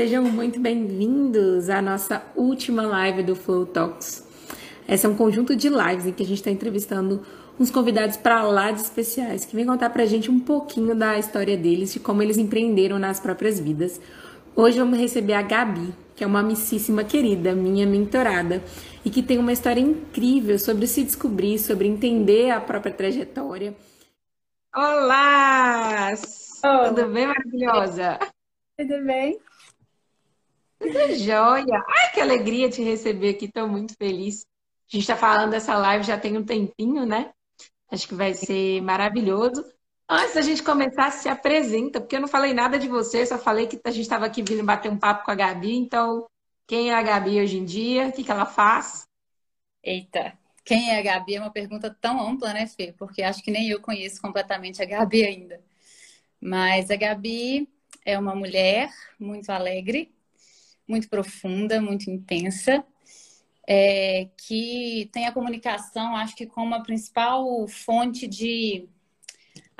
sejam muito bem-vindos à nossa última live do Flow Talks. Essa é um conjunto de lives em que a gente está entrevistando uns convidados para lá de especiais que vêm contar para a gente um pouquinho da história deles, de como eles empreenderam nas próprias vidas. Hoje vamos receber a Gabi, que é uma amicíssima querida, minha mentorada, e que tem uma história incrível sobre se descobrir, sobre entender a própria trajetória. Olá! Oh. Tudo bem, maravilhosa? Tudo bem? Tudo jóia! Ai, que alegria te receber aqui, estou muito feliz. A gente está falando dessa live já tem um tempinho, né? Acho que vai ser maravilhoso. Antes da gente começar, se apresenta, porque eu não falei nada de você, só falei que a gente estava aqui vindo bater um papo com a Gabi. Então, quem é a Gabi hoje em dia? O que, que ela faz? Eita, quem é a Gabi é uma pergunta tão ampla, né, Fê? Porque acho que nem eu conheço completamente a Gabi ainda. Mas a Gabi é uma mulher muito alegre, muito profunda, muito intensa, é, que tem a comunicação, acho que como a principal fonte de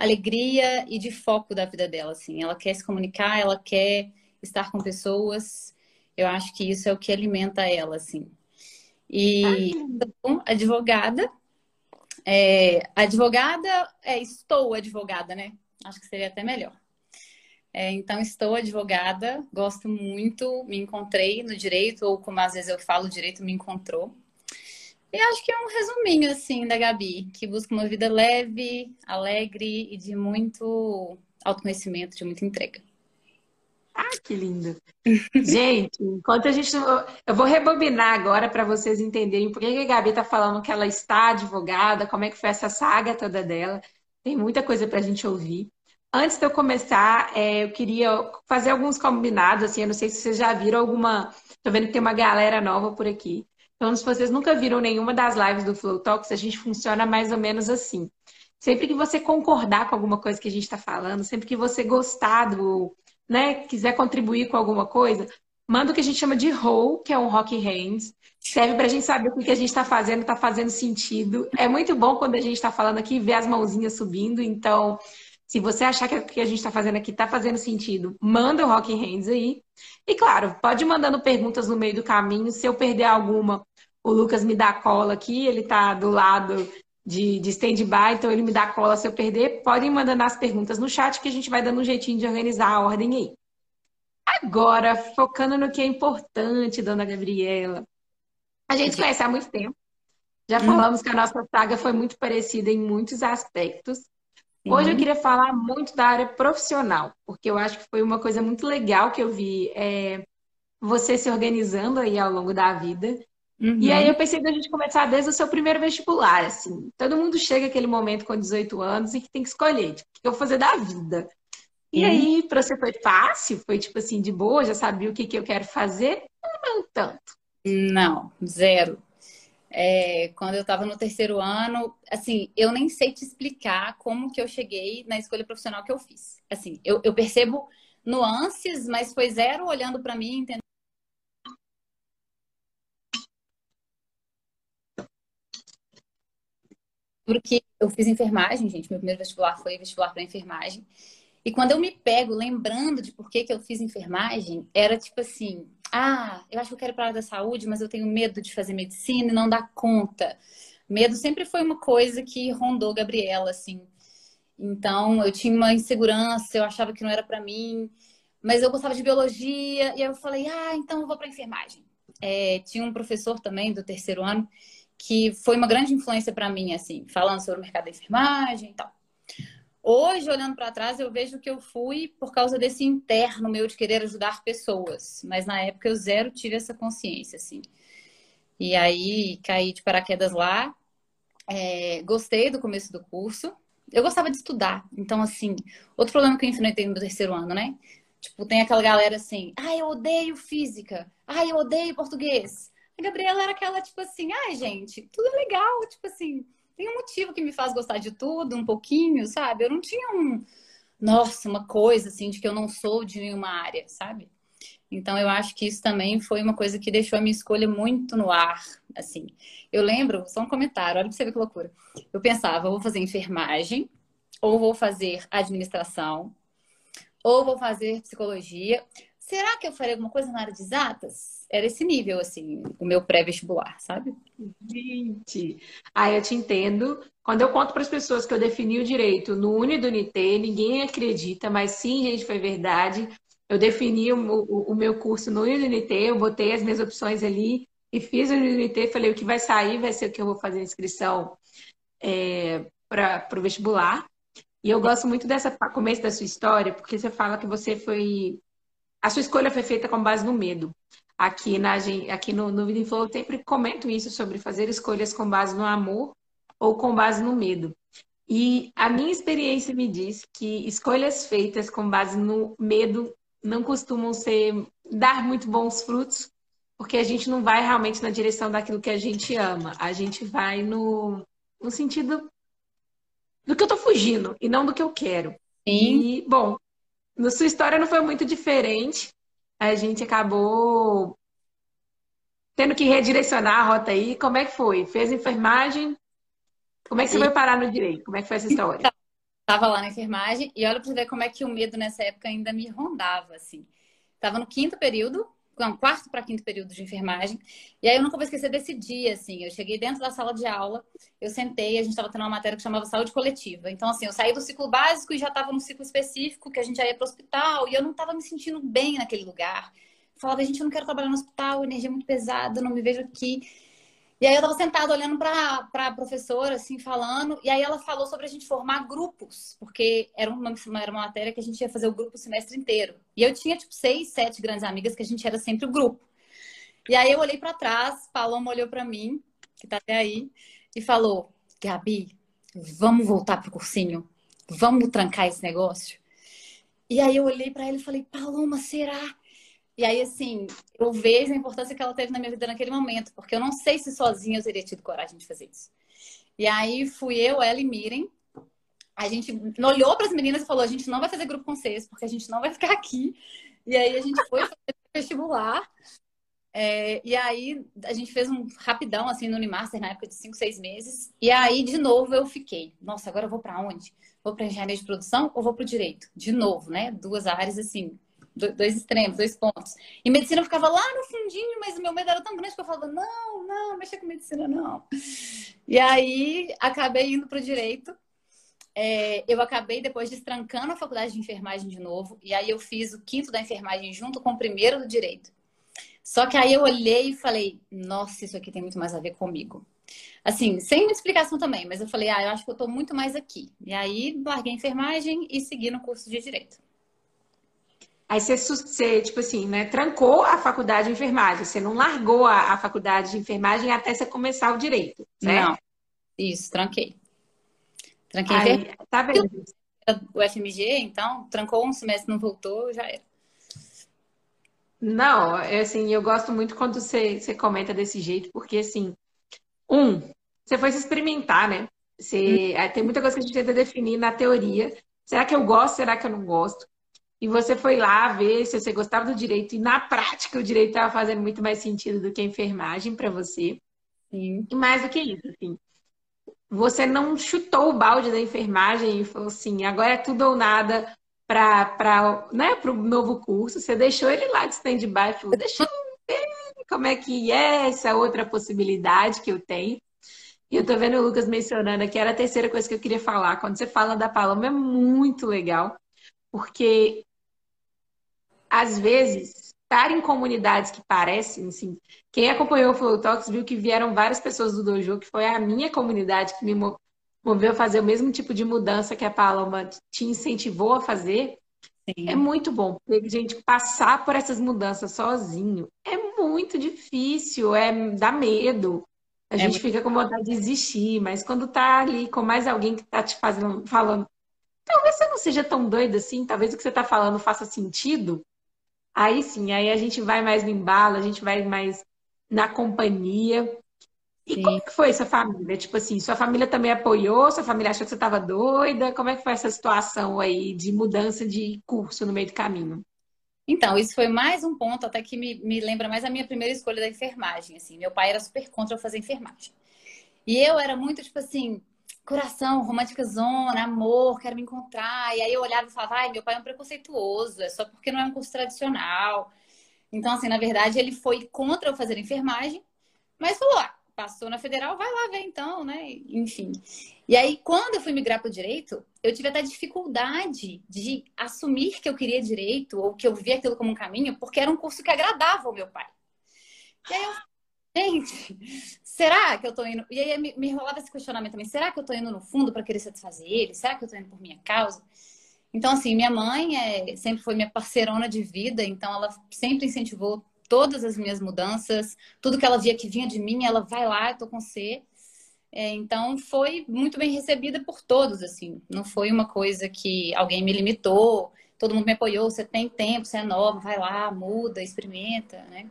alegria e de foco da vida dela, assim. Ela quer se comunicar, ela quer estar com pessoas. Eu acho que isso é o que alimenta ela, assim. E então, advogada, é, advogada, é, estou advogada, né? Acho que seria até melhor. É, então, estou advogada, gosto muito, me encontrei no direito, ou como às vezes eu falo, o direito me encontrou. E acho que é um resuminho, assim, da Gabi, que busca uma vida leve, alegre e de muito autoconhecimento, de muita entrega. Ah, que lindo! Gente, enquanto a gente. Eu vou rebobinar agora para vocês entenderem por que a Gabi está falando que ela está advogada, como é que foi essa saga toda dela. Tem muita coisa para a gente ouvir. Antes de eu começar, é, eu queria fazer alguns combinados, assim, eu não sei se vocês já viram alguma. Tô vendo que tem uma galera nova por aqui. Então, se vocês nunca viram nenhuma das lives do Flow Talks, a gente funciona mais ou menos assim. Sempre que você concordar com alguma coisa que a gente está falando, sempre que você gostar do, né, quiser contribuir com alguma coisa, manda o que a gente chama de roll, que é um rock hands. Serve para a gente saber o que a gente está fazendo, está fazendo sentido. É muito bom quando a gente está falando aqui ver as mãozinhas subindo. Então, se você achar que o que a gente está fazendo aqui está fazendo sentido, manda o Rock Hands aí. E claro, pode ir mandando perguntas no meio do caminho. Se eu perder alguma, o Lucas me dá cola aqui, ele está do lado de, de stand-by, então ele me dá cola se eu perder. Podem mandando as perguntas no chat que a gente vai dando um jeitinho de organizar a ordem aí. Agora, focando no que é importante, dona Gabriela. A gente conhece há muito tempo. Já hum. falamos que a nossa saga foi muito parecida em muitos aspectos. Hoje eu queria falar muito da área profissional, porque eu acho que foi uma coisa muito legal que eu vi é, você se organizando aí ao longo da vida. Uhum. E aí eu pensei da gente começar desde o seu primeiro vestibular, assim. Todo mundo chega aquele momento com 18 anos e que tem que escolher, tipo, o que eu vou fazer da vida. E uhum. aí, para você foi fácil? Foi tipo assim, de boa, já sabia o que, que eu quero fazer? Não tanto. Não, zero é, quando eu estava no terceiro ano, assim, eu nem sei te explicar como que eu cheguei na escolha profissional que eu fiz. Assim, eu, eu percebo nuances, mas foi zero olhando para mim, entendendo. Porque eu fiz enfermagem, gente. Meu primeiro vestibular foi vestibular para enfermagem. E quando eu me pego lembrando de por que, que eu fiz enfermagem, era tipo assim: ah, eu acho que eu quero ir para a área da saúde, mas eu tenho medo de fazer medicina e não dar conta. Medo sempre foi uma coisa que rondou Gabriela, assim. Então, eu tinha uma insegurança, eu achava que não era para mim, mas eu gostava de biologia, e aí eu falei: ah, então eu vou para enfermagem. É, tinha um professor também do terceiro ano que foi uma grande influência para mim, assim, falando sobre o mercado da enfermagem e tal. Hoje, olhando para trás, eu vejo que eu fui por causa desse interno meu de querer ajudar pessoas. Mas na época eu zero tive essa consciência, assim. E aí caí de paraquedas lá. É, gostei do começo do curso. Eu gostava de estudar. Então, assim, outro problema que eu enfrentei no terceiro ano, né? Tipo, tem aquela galera assim, ai, ah, eu odeio física, ai, ah, eu odeio português. A Gabriela era aquela, tipo assim, ai, gente, tudo é legal, tipo assim, tem um motivo que me faz gostar de tudo, um pouquinho, sabe? Eu não tinha um, nossa, uma coisa assim de que eu não sou de nenhuma área, sabe? Então eu acho que isso também foi uma coisa que deixou a minha escolha muito no ar, assim. Eu lembro, só um comentário, olha pra você ver que loucura. Eu pensava, vou fazer enfermagem, ou vou fazer administração, ou vou fazer psicologia. Será que eu faria alguma coisa na área de exatas? Era esse nível, assim, o meu pré-vestibular, sabe? Gente, aí eu te entendo. Quando eu conto para as pessoas que eu defini o direito no Uni do Unité, ninguém acredita, mas sim, gente, foi verdade. Eu defini o, o, o meu curso no Uni do Unité, eu botei as minhas opções ali e fiz o Uni do Unité, falei, o que vai sair vai ser o que eu vou fazer inscrição é, para o vestibular. E eu gosto muito dessa começo da sua história, porque você fala que você foi a sua escolha foi feita com base no medo. Aqui, na, aqui no, no Vida em Flow eu sempre comento isso sobre fazer escolhas com base no amor ou com base no medo. E a minha experiência me diz que escolhas feitas com base no medo não costumam ser dar muito bons frutos, porque a gente não vai realmente na direção daquilo que a gente ama. A gente vai no, no sentido do que eu tô fugindo e não do que eu quero. Sim. E, bom, na sua história não foi muito diferente. A gente acabou tendo que redirecionar a rota aí. Como é que foi? Fez enfermagem? Como é que você e... foi parar no direito? Como é que foi essa história? Tava lá na enfermagem e olha para você ver como é que o medo nessa época ainda me rondava, assim. Tava no quinto período, não, quarto para quinto período de enfermagem. E aí eu nunca vou esquecer desse dia, assim. Eu cheguei dentro da sala de aula, eu sentei, a gente estava tendo uma matéria que chamava saúde coletiva. Então, assim, eu saí do ciclo básico e já estava no ciclo específico, que a gente já ia para o hospital, e eu não estava me sentindo bem naquele lugar. Eu falava, gente, eu não quero trabalhar no hospital, energia é muito pesada, não me vejo aqui. E aí eu estava sentada olhando para a professora, assim, falando, e aí ela falou sobre a gente formar grupos, porque era uma, era uma matéria que a gente ia fazer o grupo o semestre inteiro. E eu tinha, tipo, seis, sete grandes amigas que a gente era sempre o grupo. E aí eu olhei para trás, Paloma olhou para mim, que está até aí, e falou: Gabi, vamos voltar pro cursinho? Vamos trancar esse negócio? E aí eu olhei para ela e falei: Paloma, será? E aí, assim, eu vejo a importância que ela teve na minha vida naquele momento, porque eu não sei se sozinha eu teria tido coragem de fazer isso. E aí fui eu, ela e Miren. A gente olhou para as meninas e falou: a gente não vai fazer grupo com vocês, porque a gente não vai ficar aqui. E aí a gente foi fazer vestibular. É, e aí a gente fez um rapidão assim no Unimaster na época de 5, 6 meses. E aí, de novo, eu fiquei. Nossa, agora eu vou para onde? Vou para engenharia de produção ou vou para o direito? De novo, né? Duas áreas assim dois extremos, dois pontos. E medicina ficava lá no fundinho, mas o meu medo era tão grande que eu falava, não, não, mexa com medicina, não. E aí acabei indo para o direito. É, eu acabei depois destrancando a faculdade de enfermagem de novo, e aí eu fiz o quinto da enfermagem junto com o primeiro do direito. Só que aí eu olhei e falei, nossa, isso aqui tem muito mais a ver comigo. Assim, sem explicação também, mas eu falei, ah, eu acho que eu tô muito mais aqui. E aí larguei a enfermagem e segui no curso de direito. Aí você, você, tipo assim, né, trancou a faculdade de enfermagem. Você não largou a, a faculdade de enfermagem até você começar o direito, certo? Não. Isso, tranquei. Tranquei Aí, Tá vendo? O FMG, então, trancou um semestre, não voltou, já era. Não, é assim, eu gosto muito quando você, você comenta desse jeito, porque assim, um, você foi se experimentar, né? Você, hum. Tem muita coisa que a gente tenta definir na teoria. Será que eu gosto? Será que eu não gosto? E você foi lá ver se você gostava do direito, e na prática o direito estava fazendo muito mais sentido do que a enfermagem para você. Sim. E mais do que isso, assim, você não chutou o balde da enfermagem e falou assim, agora é tudo ou nada para né, o novo curso, você deixou ele lá de stand-by, falou, deixa eu ver como é que é essa outra possibilidade que eu tenho. E eu tô vendo o Lucas mencionando aqui, era a terceira coisa que eu queria falar. Quando você fala da Paloma, é muito legal, porque às vezes, estar em comunidades que parecem, assim, quem acompanhou o Flow Talks viu que vieram várias pessoas do dojo, que foi a minha comunidade que me moveu a fazer o mesmo tipo de mudança que a Paloma te incentivou a fazer. Sim. É muito bom, porque a gente passar por essas mudanças sozinho é muito difícil, é dá medo. A é gente muito... fica com vontade de desistir, mas quando tá ali com mais alguém que tá te fazendo, falando, talvez você não seja tão doido assim, talvez o que você tá falando faça sentido, Aí sim, aí a gente vai mais no embalo, a gente vai mais na companhia. E sim. como que foi sua família? Tipo assim, sua família também apoiou? Sua família achou que você estava doida? Como é que foi essa situação aí de mudança de curso no meio do caminho? Então, isso foi mais um ponto até que me, me lembra mais a minha primeira escolha da enfermagem. Assim, meu pai era super contra eu fazer enfermagem. E eu era muito, tipo assim, coração, romântica zona, amor, quero me encontrar. E aí eu olhava e falava, ai, meu pai é um preconceituoso, é só porque não é um curso tradicional. Então, assim, na verdade, ele foi contra eu fazer enfermagem, mas falou, ah, passou na federal, vai lá ver então, né? Enfim. E aí, quando eu fui migrar para o direito, eu tive até dificuldade de assumir que eu queria direito ou que eu via aquilo como um caminho, porque era um curso que agradava ao meu pai. E aí eu, gente, será que eu tô indo. E aí me, rolava esse questionamento também: será que eu tô indo no fundo para querer satisfazer ele? Será que eu tô indo por minha causa? Então, assim, minha mãe é, sempre foi minha parceirona de vida, então ela sempre incentivou todas as minhas mudanças, tudo que ela via que vinha de mim, ela vai lá, eu tô com você. É, então foi muito bem recebida por todos, assim. Não foi uma coisa que alguém me limitou, todo mundo me apoiou, você tem tempo, você é nova, vai lá, muda, experimenta, né?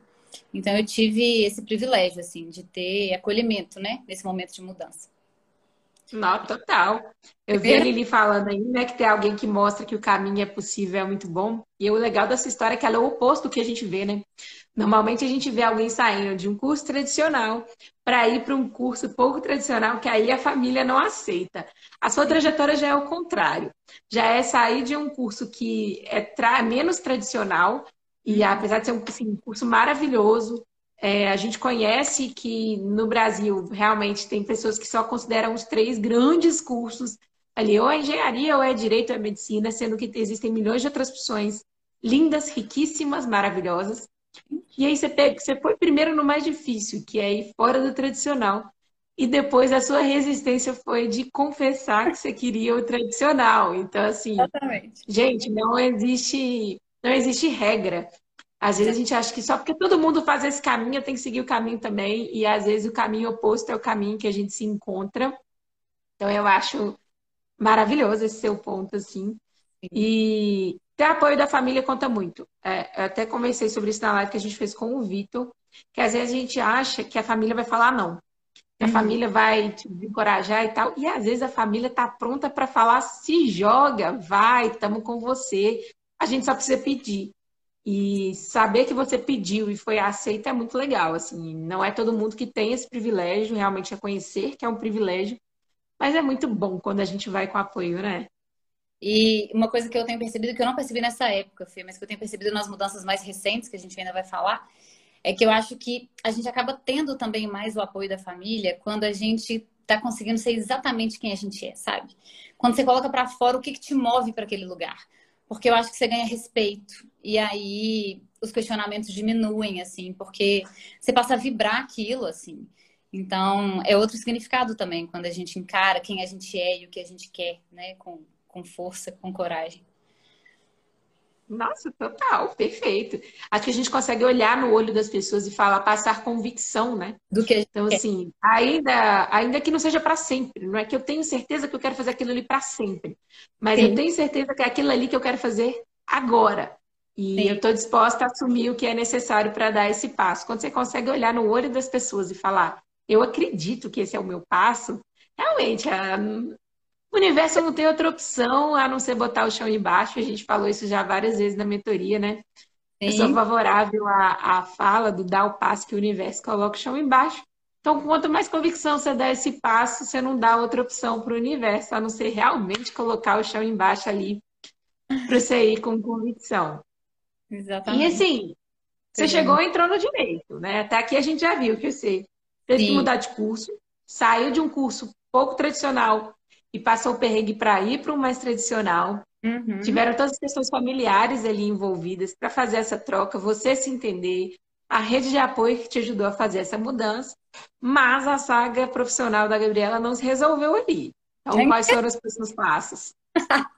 Então eu tive esse privilégio, assim, de ter acolhimento, né, nesse momento de mudança. Não, total. Eu vi a Lili falando aí, né, que tem alguém que mostra que o caminho é possível, é muito bom. E o legal dessa história é que ela é o oposto do que a gente vê, né? Normalmente a gente vê alguém saindo de um curso tradicional para ir para um curso pouco tradicional, que aí a família não aceita. A sua trajetória já é o contrário. Já é sair de um curso que é tra menos tradicional, e apesar de ser um, assim, curso maravilhoso, é, a gente conhece que no Brasil realmente tem pessoas que só consideram os três grandes cursos ali, ou é engenharia, ou é direito, ou é medicina, sendo que existem milhões de outras opções lindas, riquíssimas, maravilhosas. E aí você, pega, você foi primeiro no mais difícil, que é ir fora do tradicional. E depois a sua resistência foi de confessar que você queria o tradicional. Então, assim, Exatamente. gente, não existe, não existe regra. Às vezes a gente acha que só porque todo mundo faz esse caminho, eu tenho que seguir o caminho também. E às vezes o caminho oposto é o caminho que a gente se encontra. Então eu acho maravilhoso esse seu ponto, assim. E ter apoio da família conta muito. É, eu até conversei sobre isso na live que a gente fez com o Vitor, que às vezes a gente acha que a família vai falar não. Que a uhum. família vai te encorajar e tal. E às vezes a família está pronta para falar: se joga, vai, estamos com você. A gente só precisa pedir. E saber que você pediu e foi aceito é muito legal. Assim, não é todo mundo que tem esse privilégio, realmente reconhecer que é um privilégio, mas é muito bom quando a gente vai com apoio, né? E uma coisa que eu tenho percebido, que eu não percebi nessa época, Fê, mas que eu tenho percebido nas mudanças mais recentes, que a gente ainda vai falar, é que eu acho que a gente acaba tendo também mais o apoio da família quando a gente tá conseguindo ser exatamente quem a gente é, sabe? Quando você coloca para fora o que, que te move para aquele lugar. Porque eu acho que você ganha respeito. E aí os questionamentos diminuem, assim, porque você passa a vibrar aquilo, assim. Então, é outro significado também, quando a gente encara quem a gente é e o que a gente quer, né, com, com força, com coragem. Nossa, total, perfeito. Acho que a gente consegue olhar no olho das pessoas e falar, passar convicção, né? Do que Então, assim, ainda, ainda que não seja para sempre, não é que eu tenho certeza que eu quero fazer aquilo ali para sempre, mas Sim. eu tenho certeza que é aquilo ali que eu quero fazer agora. E Sim. eu estou disposta a assumir o que é necessário para dar esse passo. Quando você consegue olhar no olho das pessoas e falar, eu acredito que esse é o meu passo, realmente, a, o universo não tem outra opção a não ser botar o chão embaixo. A gente falou isso já várias vezes na mentoria, né? Sim. Eu sou favorável à, à fala do dar o passo que o universo coloca o chão embaixo. Então, quanto mais convicção você dá esse passo, você não dá outra opção para o universo, a não ser realmente colocar o chão embaixo ali para você ir com convicção. Exatamente. E assim, você Sim. chegou e entrou no direito, né? Até aqui a gente já viu que você teve Sim. que mudar de curso, saiu de um curso pouco tradicional e passou o perrengue para ir para o mais tradicional. Uhum. Tiveram todas as questões familiares ali envolvidas para fazer essa troca, você se entender, a rede de apoio que te ajudou a fazer essa mudança, mas a saga profissional da Gabriela não se resolveu ali. Então, quais foram os próximos passos?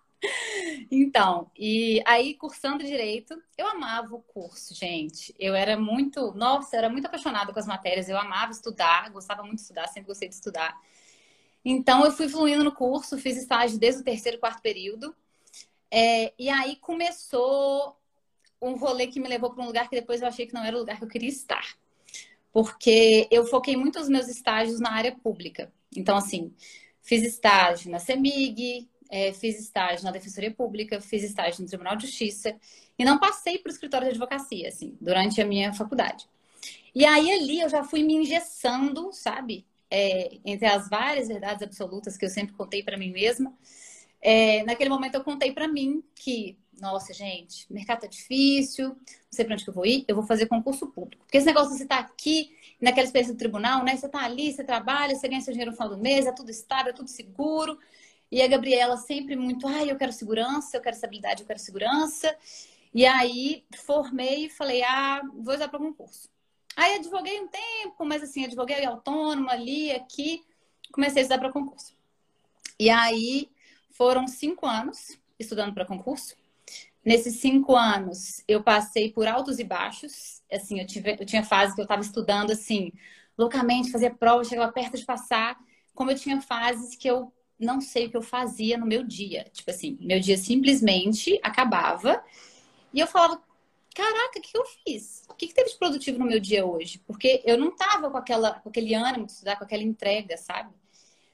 então, e aí cursando direito, eu amava o curso, gente. Eu era muito, nossa, eu era muito apaixonada com as matérias, eu amava estudar, gostava muito de estudar, sempre gostei de estudar. Então, eu fui fluindo no curso, fiz estágio desde o terceiro quarto período. É, e aí começou um rolê que me levou para um lugar que depois eu achei que não era o lugar que eu queria estar. Porque eu foquei muito os meus estágios na área pública. Então, assim, fiz estágio na CEMIG, é, fiz estágio na Defensoria Pública, fiz estágio no Tribunal de Justiça e não passei para o escritório de advocacia, assim, durante a minha faculdade. E aí ali eu já fui me engessando, sabe? É, entre as várias verdades absolutas que eu sempre contei para mim mesma, é, naquele momento eu contei para mim que, nossa, gente, mercado tá difícil, não sei para onde que eu vou ir, eu vou fazer concurso público. Porque esse negócio você tá aqui, naquela experiência do tribunal, né? Você tá ali, você trabalha, você ganha seu dinheiro no final do mês, é tudo estável, é tudo seguro. E a Gabriela sempre muito, ai, eu quero segurança, eu quero estabilidade, eu quero segurança. E aí formei e falei, ah, vou usar para concurso. Aí advoguei um tempo, mas assim, advoguei autônoma ali, aqui, comecei a estudar para concurso. E aí foram cinco anos estudando para concurso. Nesses cinco anos, eu passei por altos e baixos. Assim, eu, tive, eu tinha fase que eu estava estudando assim, loucamente, fazia prova, chegava perto de passar. Como eu tinha fases que eu não sei o que eu fazia no meu dia. Tipo assim, meu dia simplesmente acabava e eu falava, caraca, o que eu fiz? O que, teve de produtivo no meu dia hoje? Porque eu não tava com, aquela, com aquele ânimo de estudar, com aquela entrega, sabe?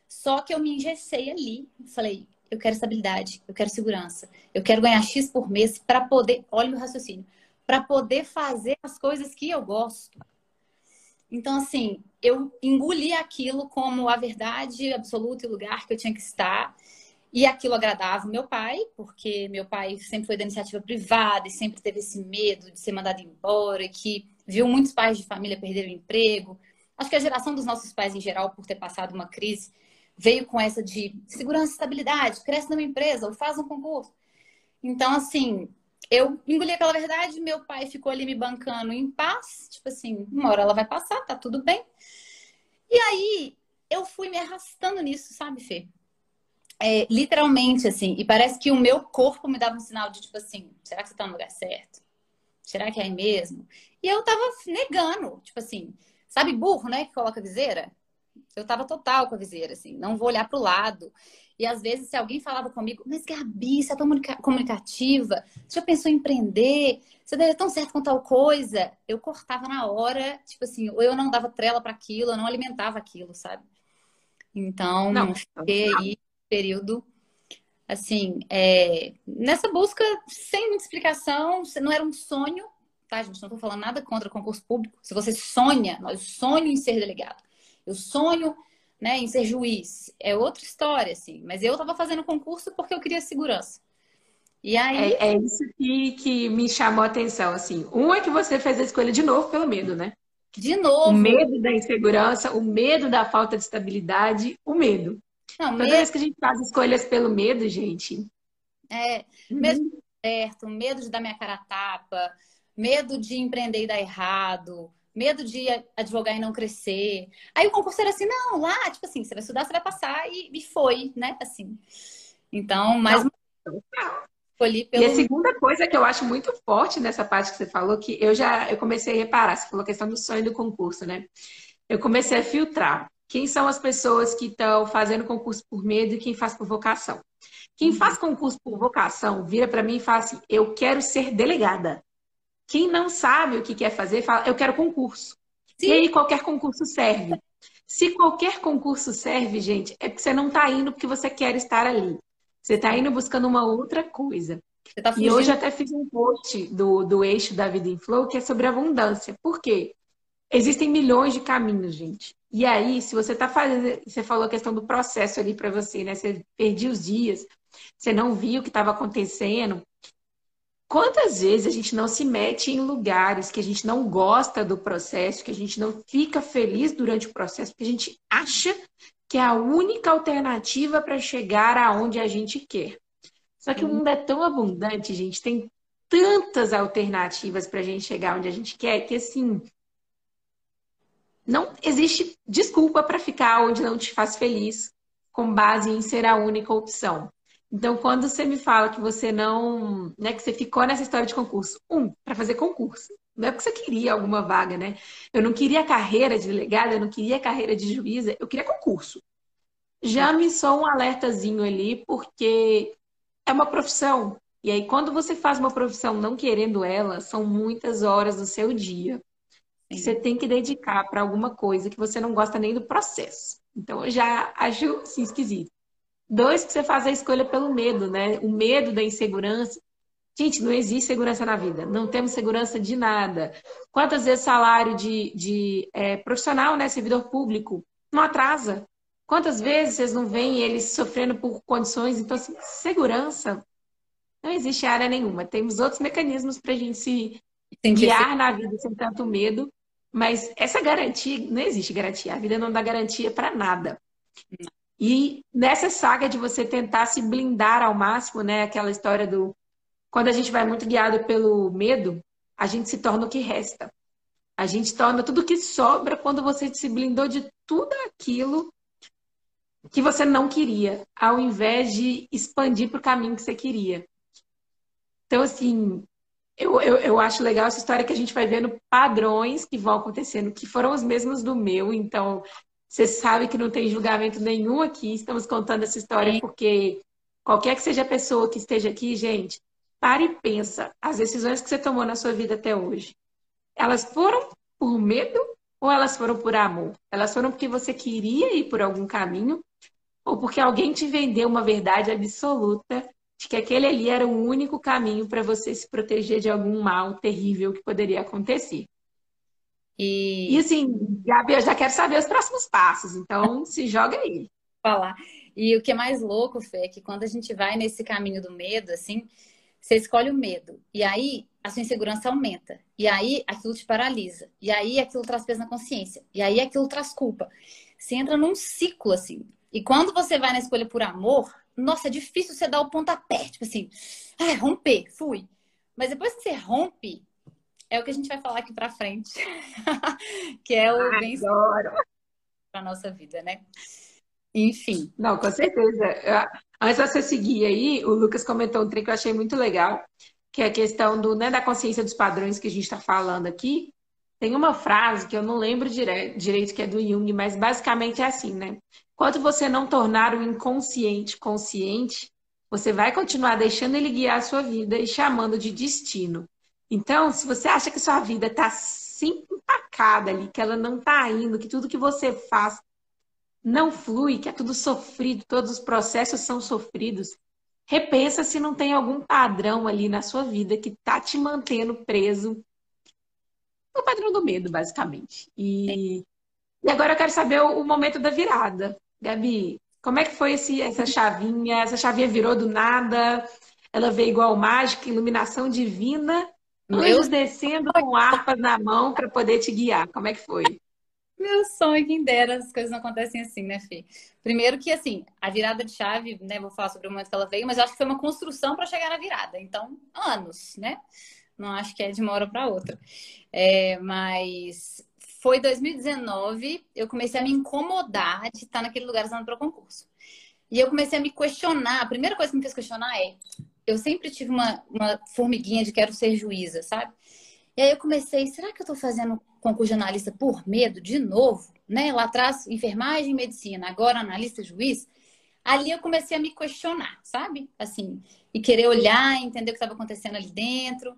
Só que eu me engessei ali. Falei, eu quero estabilidade, eu quero segurança, eu quero ganhar X por mês para poder, olha meu raciocínio, para poder fazer as coisas que eu gosto. Então, assim, eu engoli aquilo como a verdade absoluta e lugar que eu tinha que estar. E aquilo agradava meu pai, porque meu pai sempre foi da iniciativa privada e sempre teve esse medo de ser mandado embora, e que viu muitos pais de família perderem o emprego. Acho que a geração dos nossos pais, em geral, por ter passado uma crise, veio com essa de segurança e estabilidade, cresce numa empresa ou faz um concurso. Então, assim, eu engoli aquela verdade, meu pai ficou ali me bancando em paz, tipo assim, uma hora ela vai passar, tá tudo bem. E aí eu fui me arrastando nisso, sabe, Fê? É, literalmente, assim, e parece que o meu corpo me dava um sinal de tipo assim, será que você tá no lugar certo? Será que é aí mesmo? E eu tava negando, tipo assim, sabe burro, né, que coloca viseira? Eu tava total com a viseira, assim, não vou olhar pro lado. E às vezes, se alguém falava comigo, mas Gabi, você é tão comunicativa, você já pensou em empreender? Você deve tão certo com tal coisa? Eu cortava na hora, tipo assim, ou eu não dava trela para aquilo, eu não alimentava aquilo, sabe? Então, não, fiquei aí período, assim, é, nessa busca sem muita explicação, não era um sonho, tá, gente? Não tô falando nada contra o concurso público. Se você sonha, nós sonho em ser delegado. Eu sonho né, em ser juiz. É outra história, assim. Mas eu estava fazendo concurso porque eu queria segurança. E aí... É, é, isso que, que me chamou a atenção, assim. Um é que você fez a escolha de novo pelo medo, né? De novo. O medo da insegurança, o medo da falta de estabilidade, o medo. Não, Toda vez que a gente faz escolhas pelo medo, gente. É, uhum. medo de certo, medo de dar minha cara a tapa, medo de empreender e dar errado, medo de advogar e não crescer. Aí o concurso era assim, não, lá, tipo assim, você vai estudar, você vai passar e, e foi, né? Assim. Então, mais uma escolhi pelo... E a segunda coisa que eu acho muito forte nessa parte que você falou, que eu já eu comecei a reparar, você falou a questão do sonho do concurso, né? Eu comecei a filtrar quem são as pessoas que estão fazendo concurso por medo e quem faz por vocação. Quem faz concurso por vocação vira para mim e fala assim: eu quero ser delegada. Quem não sabe o que quer fazer, fala, eu quero concurso. Sim. E aí qualquer concurso serve. Se qualquer concurso serve, gente, é porque você não está indo porque você quer estar ali. Você está indo buscando uma outra coisa. Tá e hoje até fiz um post do, do eixo da vida em flow que é sobre abundância. Por quê? Existem milhões de caminhos, gente. E aí, se você está fazendo, você falou a questão do processo ali para você, né? Você perdia os dias, você não viu o que estava acontecendo. Quantas vezes a gente não se mete em lugares que a gente não gosta do processo, que a gente não fica feliz durante o processo, porque a gente acha que é a única alternativa para chegar aonde a gente quer. Só que o mundo é tão abundante, gente, tem tantas alternativas para a gente chegar onde a gente quer, que assim, não existe desculpa para ficar onde não te faz feliz, com base em ser a única opção. Então, quando você me fala que você não, né, que você ficou nessa história de concurso, um, para fazer concurso, não é porque você queria alguma vaga, né? Eu não queria carreira de delegada, eu não queria carreira de juíza, eu queria concurso. Já me sou um alertazinho ali, porque é uma profissão. E aí, quando você faz uma profissão não querendo ela, são muitas horas do seu dia que você tem que dedicar para alguma coisa que você não gosta nem do processo. Então, eu já acho assim, esquisito. Dois, que você faz a escolha pelo medo, né? O medo da insegurança. Gente, não existe segurança na vida. Não temos segurança de nada. Quantas vezes salário de, de é, profissional, né? Servidor público não atrasa. Quantas vezes vocês não veem eles sofrendo por condições? Então, assim, segurança não existe área nenhuma. Temos outros mecanismos para a gente se guiar na vida sem tanto medo, mas essa garantia, não existe garantia. A vida não dá garantia para nada. E nessa saga de você tentar se blindar ao máximo, né? Aquela história do. Quando a gente vai muito guiado pelo medo, a gente se torna o que resta. A gente torna tudo que sobra quando você se blindou de tudo aquilo que você não queria, ao invés de expandir para o caminho que você queria. Então, assim, eu, eu, eu acho legal essa história que a gente vai vendo padrões que vão acontecendo, que foram os mesmos do meu. Então, você sabe que não tem julgamento nenhum aqui. Estamos contando essa história porque qualquer que seja a pessoa que esteja aqui, gente, pare e pensa. As decisões que você tomou na sua vida até hoje, elas foram por medo ou elas foram por amor? Elas foram porque você queria ir por algum caminho ou porque alguém te vendeu uma verdade absoluta de que aquele ali era o único caminho para você se proteger de algum mal terrível que poderia acontecer. E... e assim, Gabi, eu já quero saber os próximos passos, então se joga aí. Falar. E o que é mais louco, Fê, é que quando a gente vai nesse caminho do medo, assim, você escolhe o medo. E aí a sua insegurança aumenta. E aí aquilo te paralisa. E aí aquilo traz peso na consciência. E aí aquilo traz culpa. Você entra num ciclo, assim. E quando você vai na escolha por amor, nossa, é difícil você dar o pontapé, tipo assim, ah, romper, fui. Mas depois que você rompe, é o que a gente vai falar aqui pra frente. que é o Ai, bem pra nossa vida, né? Enfim. Não, com certeza. Antes de você seguir aí, o Lucas comentou um trem que eu achei muito legal, que é a questão do, né, da consciência dos padrões que a gente está falando aqui. Tem uma frase que eu não lembro direito, que é do Jung, mas basicamente é assim, né? Enquanto você não tornar o inconsciente consciente, você vai continuar deixando ele guiar a sua vida e chamando de destino. Então, se você acha que sua vida está sempre empacada ali, que ela não está indo, que tudo que você faz não flui, que é tudo sofrido, todos os processos são sofridos, repensa se não tem algum padrão ali na sua vida que está te mantendo preso. O padrão do medo, basicamente. E, e agora eu quero saber o, o momento da virada. Gabi, como é que foi esse, essa chavinha? Essa chavinha virou do nada? Ela veio igual mágica, iluminação divina? Anjos descendo com harpas na mão para poder te guiar. Como é que foi? Meu sonho, quem dera, as coisas não acontecem assim, né, Fê? Primeiro que, assim, a virada de chave, né, vou falar sobre o momento que ela veio, mas eu acho que foi uma construção para chegar na virada. Então, anos, né? Não acho que é de uma hora para outra. É, mas foi 2019, eu comecei a me incomodar de estar naquele lugar usando para o concurso. E eu comecei a me questionar. A primeira coisa que me fez questionar é: eu sempre tive uma, uma formiguinha de quero ser juíza, sabe? E aí eu comecei, será que eu estou fazendo concurso de analista por medo de novo? Né? Lá atrás, enfermagem medicina, agora analista juiz. Ali eu comecei a me questionar, sabe? Assim, e querer olhar, entender o que estava acontecendo ali dentro.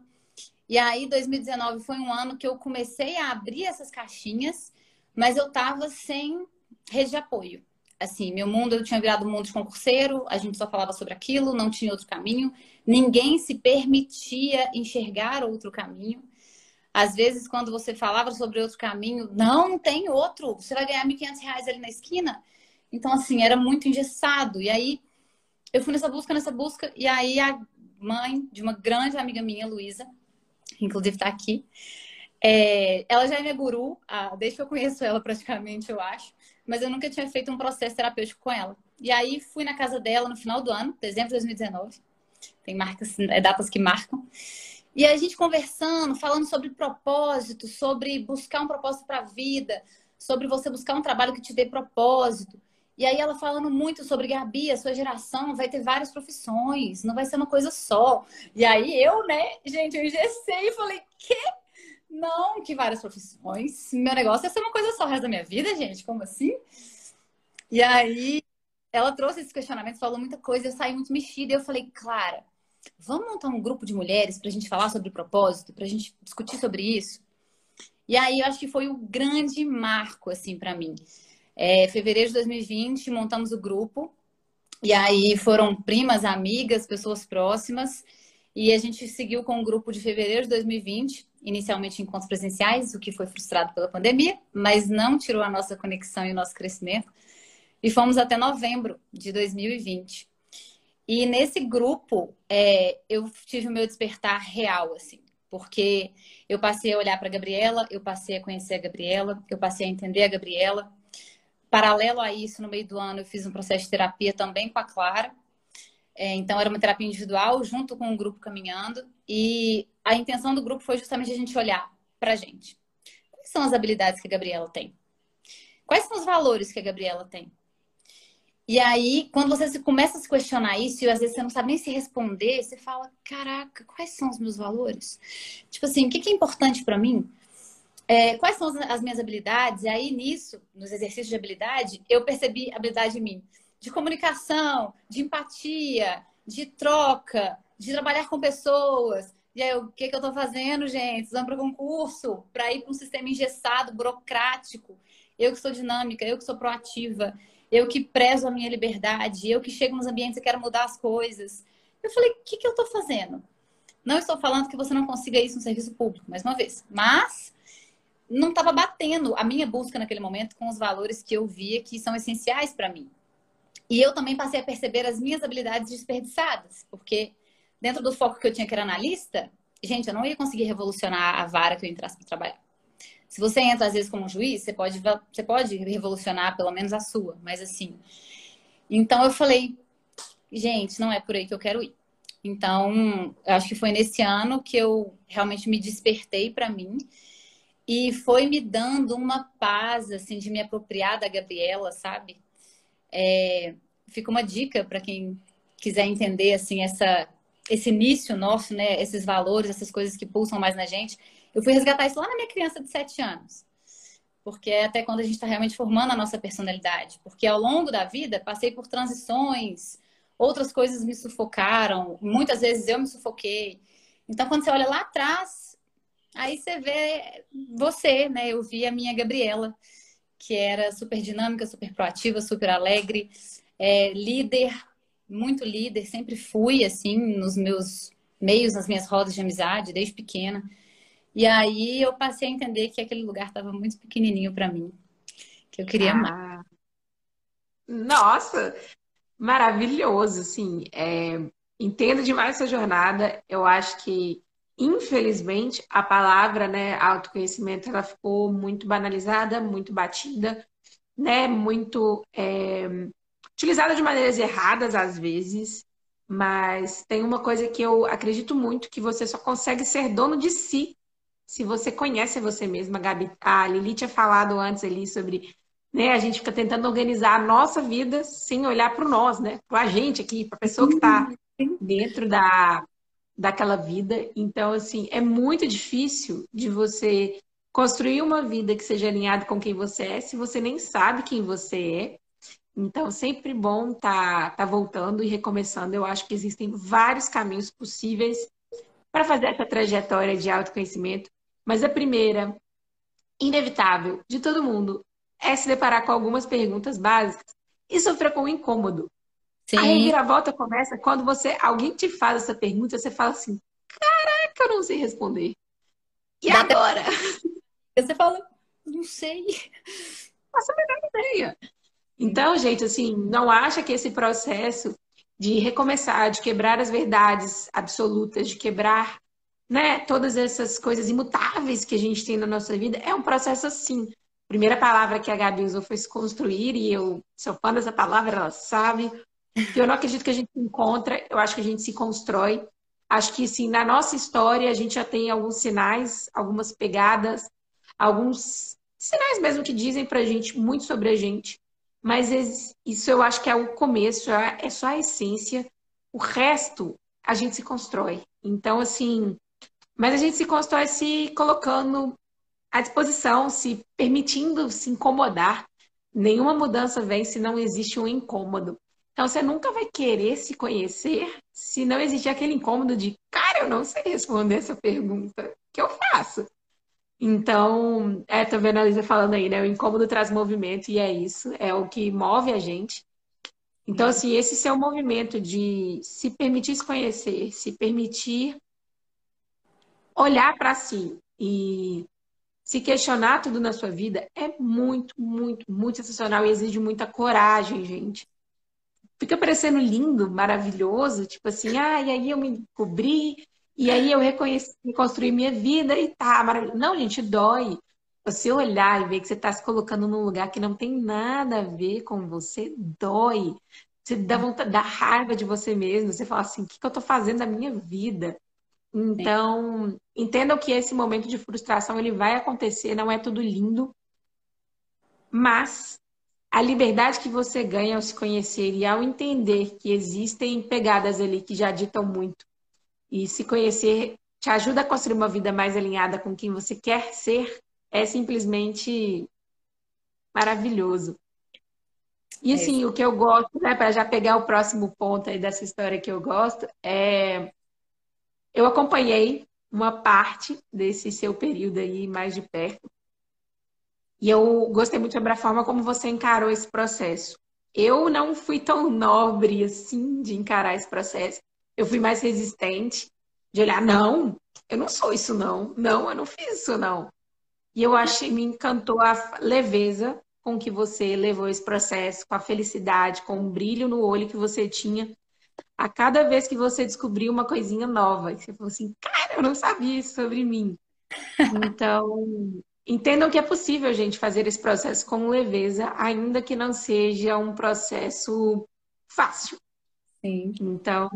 E aí, 2019 foi um ano que eu comecei a abrir essas caixinhas, mas eu tava sem rede de apoio. Assim, meu mundo, eu tinha virado um mundo de concurseiro, a gente só falava sobre aquilo, não tinha outro caminho, ninguém se permitia enxergar outro caminho. Às vezes, quando você falava sobre outro caminho, não, tem outro, você vai ganhar R$ 1.500 ali na esquina. Então, assim, era muito engessado. E aí, eu fui nessa busca, nessa busca, e aí a mãe de uma grande amiga minha, Luísa, inclusive está aqui. É, ela já é minha guru, ah, desde que eu conheço ela praticamente, eu acho, mas eu nunca tinha feito um processo terapêutico com ela. E aí fui na casa dela no final do ano, dezembro de 2019. Tem marcas, é, datas que marcam. E a gente conversando, falando sobre propósito, sobre buscar um propósito para a vida, sobre você buscar um trabalho que te dê propósito. E aí ela falando muito sobre Gabi, a sua geração vai ter várias profissões, não vai ser uma coisa só. E aí eu, né, gente, eu engessei e falei, que? Não, que várias profissões. Meu negócio é ser uma coisa só o resto da minha vida, gente. Como assim? E aí ela trouxe esses questionamentos, falou muita coisa, eu saí muito mexida e eu falei, Clara, vamos montar um grupo de mulheres para a gente falar sobre propósito, para a gente discutir sobre isso. E aí eu acho que foi o grande marco assim para mim. É, fevereiro de 2020, montamos o grupo. E aí foram primas, amigas, pessoas próximas. E a gente seguiu com o grupo de fevereiro de 2020, inicialmente encontros presenciais, o que foi frustrado pela pandemia, mas não tirou a nossa conexão e o nosso crescimento. E fomos até novembro de 2020. E nesse grupo, é, eu tive o meu despertar real, assim, porque eu passei a olhar para a Gabriela, eu passei a conhecer a Gabriela, eu passei a entender a Gabriela. Paralelo a isso, no meio do ano, eu fiz um processo de terapia também com a Clara. É, então, era uma terapia individual, junto com o grupo caminhando. E a intenção do grupo foi justamente a gente olhar para a gente. Quais são as habilidades que a Gabriela tem? Quais são os valores que a Gabriela tem? E aí, quando você começa a se questionar isso, e às vezes você não sabe nem se responder, você fala: caraca, quais são os meus valores? Tipo assim, o que é importante para mim? É, quais são as minhas habilidades? E aí, nisso, nos exercícios de habilidade, eu percebi habilidade em mim de comunicação, de empatia, de troca, de trabalhar com pessoas. E aí, o que, que eu estou fazendo, gente? Estudando para concurso, para ir para um sistema engessado, burocrático. Eu que sou dinâmica, eu que sou proativa eu que prezo a minha liberdade, eu que chego nos ambientes e quero mudar as coisas. Eu falei, o que, que eu estou fazendo? Não estou falando que você não consiga isso no serviço público, mais uma vez, mas não estava batendo a minha busca naquele momento com os valores que eu via que são essenciais para mim. E eu também passei a perceber as minhas habilidades desperdiçadas, porque dentro do foco que eu tinha que era analista, gente, eu não ia conseguir revolucionar a vara que eu entrasse para trabalhar. Se você entra, às vezes, como juiz, você pode, você pode revolucionar pelo menos a sua, mas assim. Então eu falei, gente, não é por aí que eu quero ir. Então, acho que foi nesse ano que eu realmente me despertei para mim e foi me dando uma paz, assim, de me apropriar da Gabriela, sabe? É, fica uma dica para quem quiser entender, assim, essa, esse início nosso, né? Esses valores, essas coisas que pulsam mais na gente eu fui resgatar isso lá na minha criança de 7 anos. Porque é até quando a gente está realmente formando a nossa personalidade. Porque ao longo da vida, passei por transições, outras coisas me sufocaram, muitas vezes eu me sufoquei. Então, quando você olha lá atrás, aí você vê você, né? Eu vi a minha Gabriela, que era super dinâmica, super proativa, super alegre, é, líder, muito líder, sempre fui assim nos meus meios, nas minhas rodas de amizade, desde pequena. E aí eu passei a entender que aquele lugar estava muito pequenininho para mim, que eu queria ah. mais. Nossa, maravilhoso, assim. É, entendo demais essa jornada. Eu acho que, infelizmente, a palavra, né, autoconhecimento, ela ficou muito banalizada, muito batida, né, muito é, utilizada de maneiras erradas às vezes. Mas tem uma coisa que eu acredito muito que você só consegue ser dono de si se você conhece você mesma, Gabi. A Lili tinha falado antes ali sobre, né, a gente fica tentando organizar a nossa vida sem olhar para o nós, né? Para a gente aqui, para a pessoa que está dentro da, daquela vida. Então, assim, é muito difícil de você construir uma vida que seja alinhada com quem você é, se você nem sabe quem você é. Então, sempre bom tá, tá voltando e recomeçando. Eu acho que existem vários caminhos possíveis para fazer essa trajetória de autoconhecimento. Mas a primeira, inevitável, de todo mundo, é se deparar com algumas perguntas básicas e sofrer com o incômodo. Sim. A reviravolta começa quando você, alguém te faz essa pergunta, você fala assim: caraca, eu não sei responder. E Dá agora? Até... Você fala, não sei. Faço a melhor ideia. Então, gente, assim, não acha que esse processo de recomeçar, de quebrar as verdades absolutas, de quebrar né, todas essas coisas imutáveis que a gente tem na nossa vida, é um processo assim. A primeira palavra que a Gabi usou foi se construir, e eu sou fã dessa palavra, ela sabe. Eu não acredito que a gente se encontra, eu acho que a gente se constrói. Acho que, sim, na nossa história, a gente já tem alguns sinais, algumas pegadas, alguns sinais mesmo que dizem pra gente muito sobre a gente. Mas isso eu acho que é o começo, é só a essência. O resto, a gente se constrói. Então, assim, mas a gente se constrói se colocando à disposição, se permitindo se incomodar. Nenhuma mudança vem se não existe um incômodo. Então você nunca vai querer se conhecer se não existe aquele incômodo de, cara, eu não sei responder essa pergunta. O que eu faço? Então, é, tô vendo a Lisa falando aí, né? O incômodo traz movimento e é isso, é o que move a gente. Então, assim, esse seu movimento de se permitir se conhecer, se permitir olhar para si e se questionar tudo na sua vida é muito, muito, muito sensacional e exige muita coragem, gente. Fica parecendo lindo, maravilhoso, tipo assim, ah, e aí eu me descobri, e aí eu reconheci, reconstruí minha vida e tá maravilhoso. Não, gente, dói. Você olhar e ver que você está se colocando num lugar que não tem nada a ver com você, dói. Você dá vontade, dá raiva de você mesmo. Você fala assim, o que, que eu estou fazendo da minha vida? Então, entendam que esse momento de frustração ele vai acontecer, não é tudo lindo, mas a liberdade que você ganha ao se conhecer e ao entender que existem pegadas ali que já ditam muito e se conhecer te ajuda a construir uma vida mais alinhada com quem você quer ser, é simplesmente maravilhoso. E assim, é o que eu gosto, né, para já pegar o próximo ponto aí dessa história que eu gosto, é eu acompanhei uma parte desse seu período aí mais de perto. E eu gostei muito sobre a forma como você encarou esse processo. Eu não fui tão nobre assim de encarar esse processo. Eu fui mais resistente, de olhar, não, eu não sou isso não. Não, eu não fiz isso não. E eu achei, me encantou a leveza com que você levou esse processo, com a felicidade, com o brilho no olho que você tinha a cada vez que você descobriu uma coisinha nova. Você falou assim, cara, eu não sabia isso sobre mim. Então, entendam que é possível, gente, fazer esse processo com leveza, ainda que não seja um processo fácil. Sim. Então,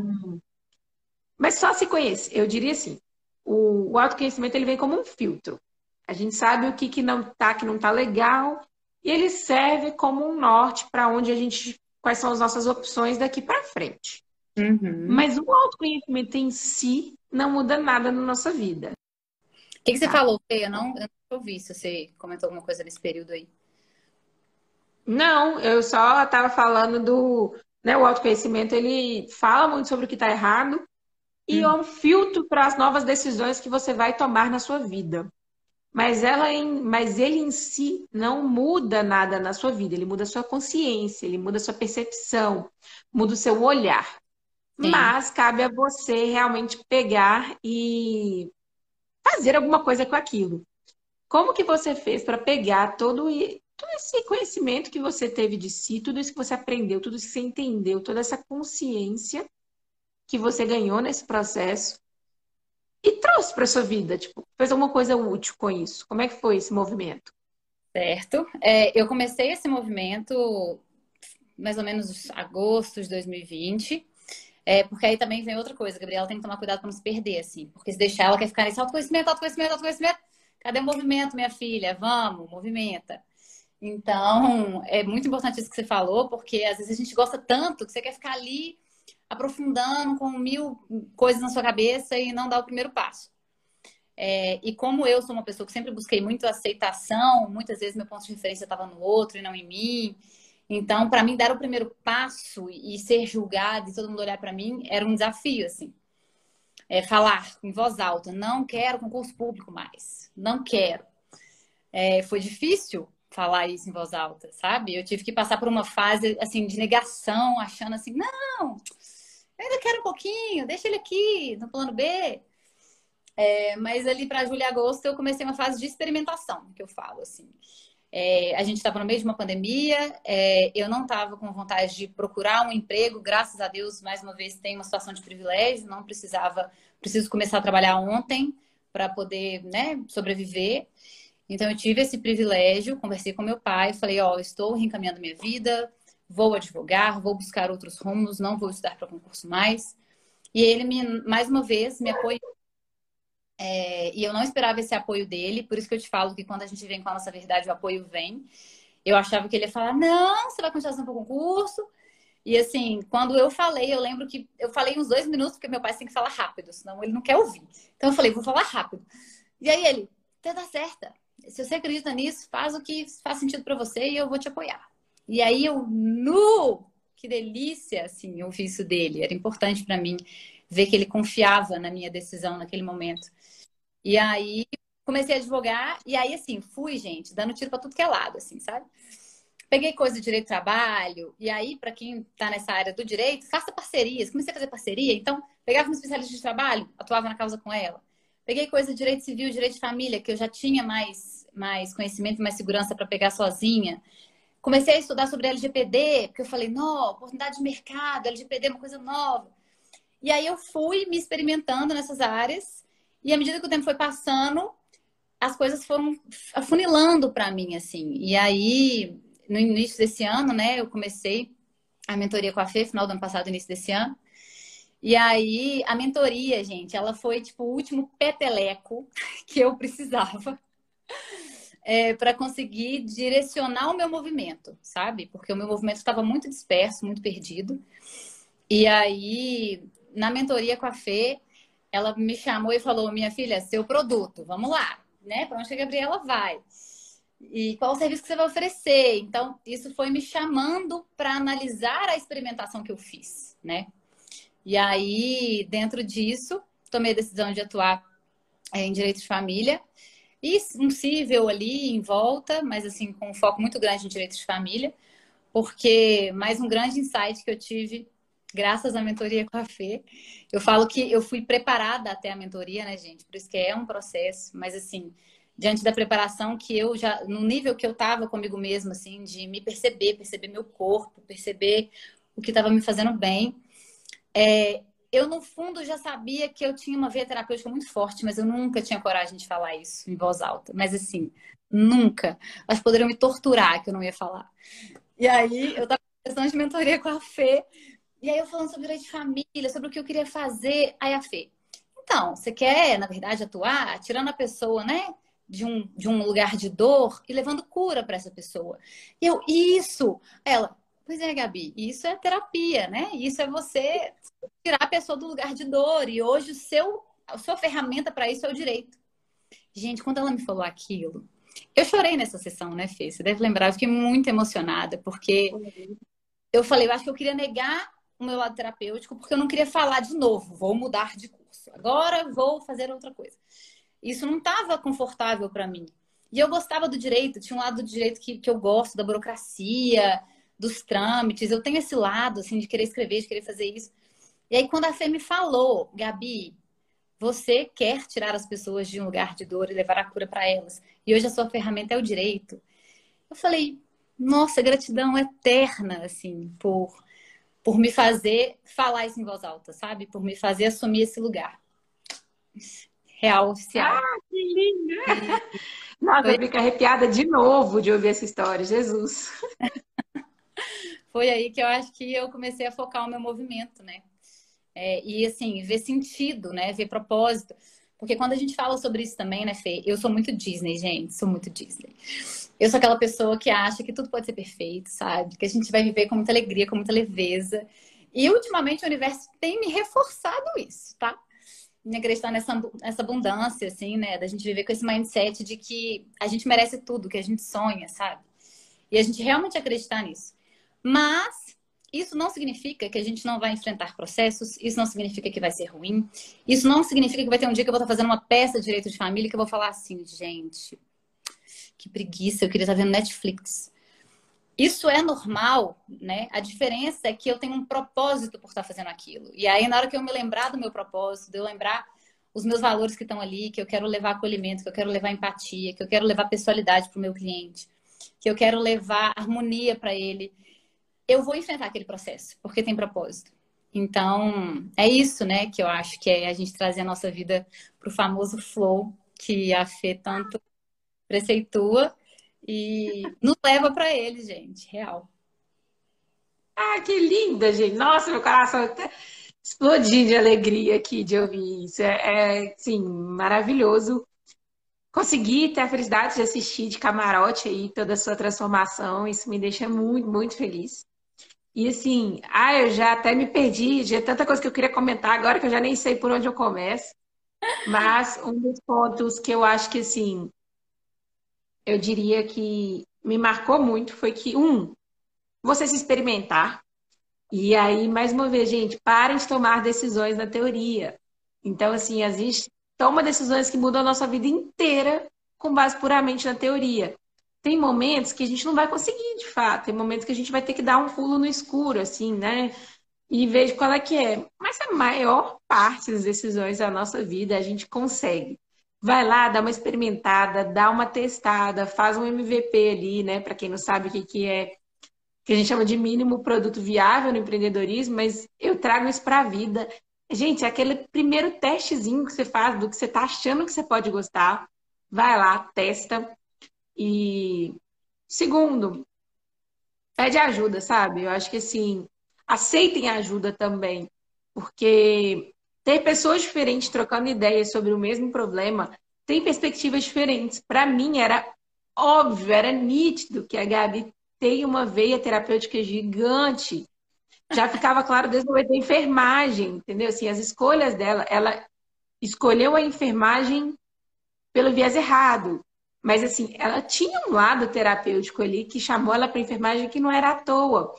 mas só se conhece. Eu diria assim, o, o autoconhecimento ele vem como um filtro. A gente sabe o que, que não tá, que não tá legal, e ele serve como um norte para onde a gente, quais são as nossas opções daqui para frente. Uhum. Mas o autoconhecimento em si não muda nada na nossa vida. O que, que você tá. falou, Fê? Eu não, eu não ouvi se você comentou alguma coisa nesse período aí. Não, eu só estava falando do. Né, o autoconhecimento ele fala muito sobre o que está errado e hum. é um filtro para as novas decisões que você vai tomar na sua vida. Mas, ela em, mas ele em si não muda nada na sua vida, ele muda a sua consciência, ele muda a sua percepção, muda o seu olhar. Sim. Mas cabe a você realmente pegar e fazer alguma coisa com aquilo. Como que você fez para pegar todo, todo esse conhecimento que você teve de si, tudo isso que você aprendeu, tudo isso que você entendeu, toda essa consciência que você ganhou nesse processo e trouxe para sua vida? Tipo, fez alguma coisa útil com isso? Como é que foi esse movimento? Certo. É, eu comecei esse movimento mais ou menos agosto de 2020. É, porque aí também vem outra coisa, Gabriela tem que tomar cuidado para não se perder, assim. Porque se deixar, ela quer ficar nesse autoconhecimento, autoconhecimento, autoconhecimento. Cadê o movimento, minha filha? Vamos, movimenta. Então, é muito importante isso que você falou, porque às vezes a gente gosta tanto que você quer ficar ali aprofundando com mil coisas na sua cabeça e não dá o primeiro passo. É, e como eu sou uma pessoa que sempre busquei muito aceitação, muitas vezes meu ponto de referência estava no outro e não em mim. Então, para mim, dar o primeiro passo e ser julgado e todo mundo olhar para mim era um desafio, assim. É, falar em voz alta, não quero concurso público mais, não quero. É, foi difícil falar isso em voz alta, sabe? Eu tive que passar por uma fase, assim, de negação, achando assim, não, eu ainda quero um pouquinho, deixa ele aqui, no plano B. É, mas ali para julho e agosto eu comecei uma fase de experimentação, que eu falo, assim. É, a gente estava no meio de uma pandemia, é, eu não estava com vontade de procurar um emprego, graças a Deus, mais uma vez, tem uma situação de privilégio, não precisava, preciso começar a trabalhar ontem para poder né, sobreviver. Então, eu tive esse privilégio, conversei com meu pai, falei: Ó, oh, estou reencaminhando minha vida, vou advogar, vou buscar outros rumos, não vou estudar para concurso mais. E ele, me, mais uma vez, me apoiou é, e eu não esperava esse apoio dele, por isso que eu te falo que quando a gente vem com a nossa verdade, o apoio vem. Eu achava que ele ia falar: não, você vai continuar para o concurso. E assim, quando eu falei, eu lembro que eu falei uns dois minutos, porque meu pai tem que falar rápido, senão ele não quer ouvir. Então eu falei: vou falar rápido. E aí ele: você tá certa. Se você acredita nisso, faz o que faz sentido para você e eu vou te apoiar. E aí eu, nu! Que delícia, assim, ouvir isso dele. Era importante para mim ver que ele confiava na minha decisão naquele momento. E aí comecei a advogar, e aí assim, fui, gente, dando tiro para tudo que é lado, assim, sabe? Peguei coisa de direito do trabalho, e aí, para quem está nessa área do direito, faça parcerias. Comecei a fazer parceria, então, pegava uma especialista de trabalho, atuava na causa com ela. Peguei coisa de direito civil, direito de família, que eu já tinha mais, mais conhecimento, mais segurança para pegar sozinha. Comecei a estudar sobre LGPD, porque eu falei, não, oportunidade de mercado, LGPD é uma coisa nova. E aí eu fui me experimentando nessas áreas, e à medida que o tempo foi passando, as coisas foram afunilando para mim, assim. E aí, no início desse ano, né, eu comecei a mentoria com a Fê, final do ano passado, início desse ano. E aí, a mentoria, gente, ela foi tipo o último peteleco que eu precisava é, para conseguir direcionar o meu movimento, sabe? Porque o meu movimento estava muito disperso, muito perdido. E aí, na mentoria com a Fê, ela me chamou e falou: Minha filha, seu produto, vamos lá, né? Para onde a Gabriela vai? E qual o serviço que você vai oferecer? Então, isso foi me chamando para analisar a experimentação que eu fiz, né? E aí, dentro disso, tomei a decisão de atuar é, em direito de família e um cível ali em volta, mas assim, com um foco muito grande em direitos de família, porque mais um grande insight que eu tive graças à mentoria com a Fê. Eu falo que eu fui preparada até a mentoria, né, gente? Por isso que é um processo, mas assim, diante da preparação que eu já, no nível que eu tava comigo mesma, assim, de me perceber, perceber meu corpo, perceber o que estava me fazendo bem, é, eu, no fundo, já sabia que eu tinha uma veia terapêutica muito forte, mas eu nunca tinha coragem de falar isso em voz alta. Mas, assim, nunca. Elas poderiam me torturar que eu não ia falar. E aí, eu estava questão de mentoria com a Fê. E aí, eu falando sobre direito de família, sobre o que eu queria fazer. Aí, a Fê, então, você quer, na verdade, atuar tirando a pessoa, né? De um, de um lugar de dor e levando cura para essa pessoa. E eu, isso! Ela, Pois é, Gabi, isso é terapia, né? Isso é você tirar a pessoa do lugar de dor. E hoje o seu, a sua ferramenta para isso é o direito. Gente, quando ela me falou aquilo, eu chorei nessa sessão, né, Fê? Você deve lembrar, eu fiquei muito emocionada, porque eu falei, eu acho que eu queria negar o meu lado terapêutico, porque eu não queria falar de novo, vou mudar de curso. Agora vou fazer outra coisa. Isso não estava confortável para mim. E eu gostava do direito, tinha um lado do direito que, que eu gosto, da burocracia, dos trâmites, eu tenho esse lado, assim, de querer escrever, de querer fazer isso. E aí, quando a Fê me falou, Gabi, você quer tirar as pessoas de um lugar de dor e levar a cura para elas, e hoje a sua ferramenta é o direito. Eu falei, nossa, gratidão eterna, assim, por, por me fazer falar isso em voz alta, sabe? Por me fazer assumir esse lugar. Real, oficial. Ah, que linda! Nossa, eu fico arrepiada de novo de ouvir essa história, Jesus. foi aí que eu acho que eu comecei a focar o meu movimento, né? É, e assim, ver sentido, né? Ver propósito. Porque quando a gente fala sobre isso também, né, Fê? Eu sou muito Disney, gente. Sou muito Disney. Eu sou aquela pessoa que acha que tudo pode ser perfeito, sabe? Que a gente vai viver com muita alegria, com muita leveza. E ultimamente o universo tem me reforçado isso, tá? Me acreditar nessa, nessa abundância, assim, né? Da gente viver com esse mindset de que a gente merece tudo, que a gente sonha, sabe? E a gente realmente acreditar nisso. Mas isso não significa que a gente não vai enfrentar processos, isso não significa que vai ser ruim, isso não significa que vai ter um dia que eu vou estar fazendo uma peça de direito de família que eu vou falar assim, gente, que preguiça, eu queria estar vendo Netflix. Isso é normal, né? A diferença é que eu tenho um propósito por estar fazendo aquilo. E aí, na hora que eu me lembrar do meu propósito, de eu lembrar os meus valores que estão ali, que eu quero levar acolhimento, que eu quero levar empatia, que eu quero levar personalidade para o meu cliente, que eu quero levar harmonia para ele, eu vou enfrentar aquele processo, porque tem propósito. Então, é isso, né, que eu acho que é a gente trazer a nossa vida para o famoso flow que a Fê tanto preceitua e nos leva para ele, gente, real. Ah, que linda, gente. Nossa, meu coração até explodiu de alegria aqui de ouvir isso. É, é sim, maravilhoso. Consegui ter a felicidade de assistir de camarote aí toda a sua transformação. Isso me deixa muito, muito feliz. E assim, ah, eu já até me perdi, de tanta coisa que eu queria comentar agora que eu já nem sei por onde eu começo. Mas um dos pontos que eu acho que assim, eu diria que me marcou muito foi que um, você se experimentar. E aí, mais uma vez, gente, parem de tomar decisões na teoria. Então, assim, a gente toma decisões que mudam a nossa vida inteira com base puramente na teoria. Tem momentos que a gente não vai conseguir, de fato. Tem momentos que a gente vai ter que dar um pulo no escuro, assim, né? E ver qual é que é. Mas a maior parte das decisões da nossa vida a gente consegue. Vai lá, dá uma experimentada, dá uma testada, faz um MVP ali, né? Para quem não sabe o que, que é, que a gente chama de mínimo produto viável no empreendedorismo, mas eu trago isso para a vida. Gente, é aquele primeiro testezinho que você faz do que você está achando que você pode gostar. Vai lá, testa, e segundo, pede ajuda, sabe? Eu acho que assim, aceitem ajuda também, porque ter pessoas diferentes trocando ideias sobre o mesmo problema tem perspectivas diferentes. Para mim era óbvio, era nítido que a Gabi tem uma veia terapêutica gigante. Já ficava claro desde o da enfermagem, entendeu? Assim, as escolhas dela, ela escolheu a enfermagem pelo viés errado. Mas, assim, ela tinha um lado terapêutico ali que chamou ela para enfermagem que não era à toa.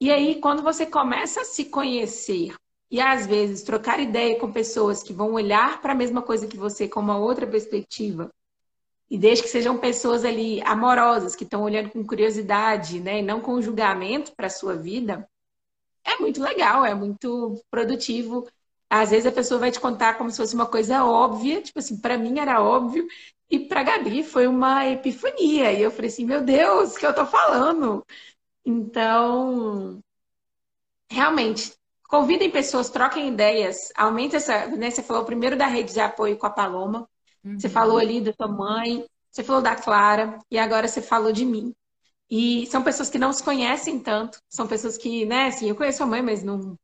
E aí, quando você começa a se conhecer e, às vezes, trocar ideia com pessoas que vão olhar para a mesma coisa que você com uma outra perspectiva, e desde que sejam pessoas ali amorosas, que estão olhando com curiosidade, né, e não com julgamento para a sua vida, é muito legal, é muito produtivo. Às vezes a pessoa vai te contar como se fosse uma coisa óbvia, tipo assim, para mim era óbvio, e para Gabi foi uma epifania. E eu falei assim, meu Deus, o que eu tô falando? Então, realmente, convidem pessoas, troquem ideias, aumente essa. Né? Você falou primeiro da rede de apoio com a Paloma, uhum. você falou ali da sua mãe, você falou da Clara, e agora você falou de mim. E são pessoas que não se conhecem tanto, são pessoas que, né, assim, eu conheço a mãe, mas não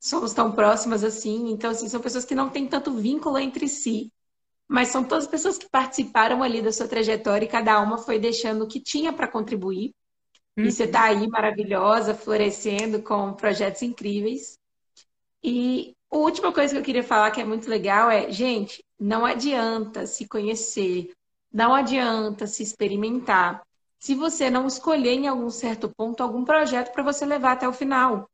somos tão próximas assim. Então, assim, são pessoas que não têm tanto vínculo entre si mas são todas pessoas que participaram ali da sua trajetória e cada uma foi deixando o que tinha para contribuir. Uhum. E você está aí maravilhosa, florescendo com projetos incríveis. E a última coisa que eu queria falar que é muito legal é, gente, não adianta se conhecer, não adianta se experimentar, se você não escolher em algum certo ponto algum projeto para você levar até o final.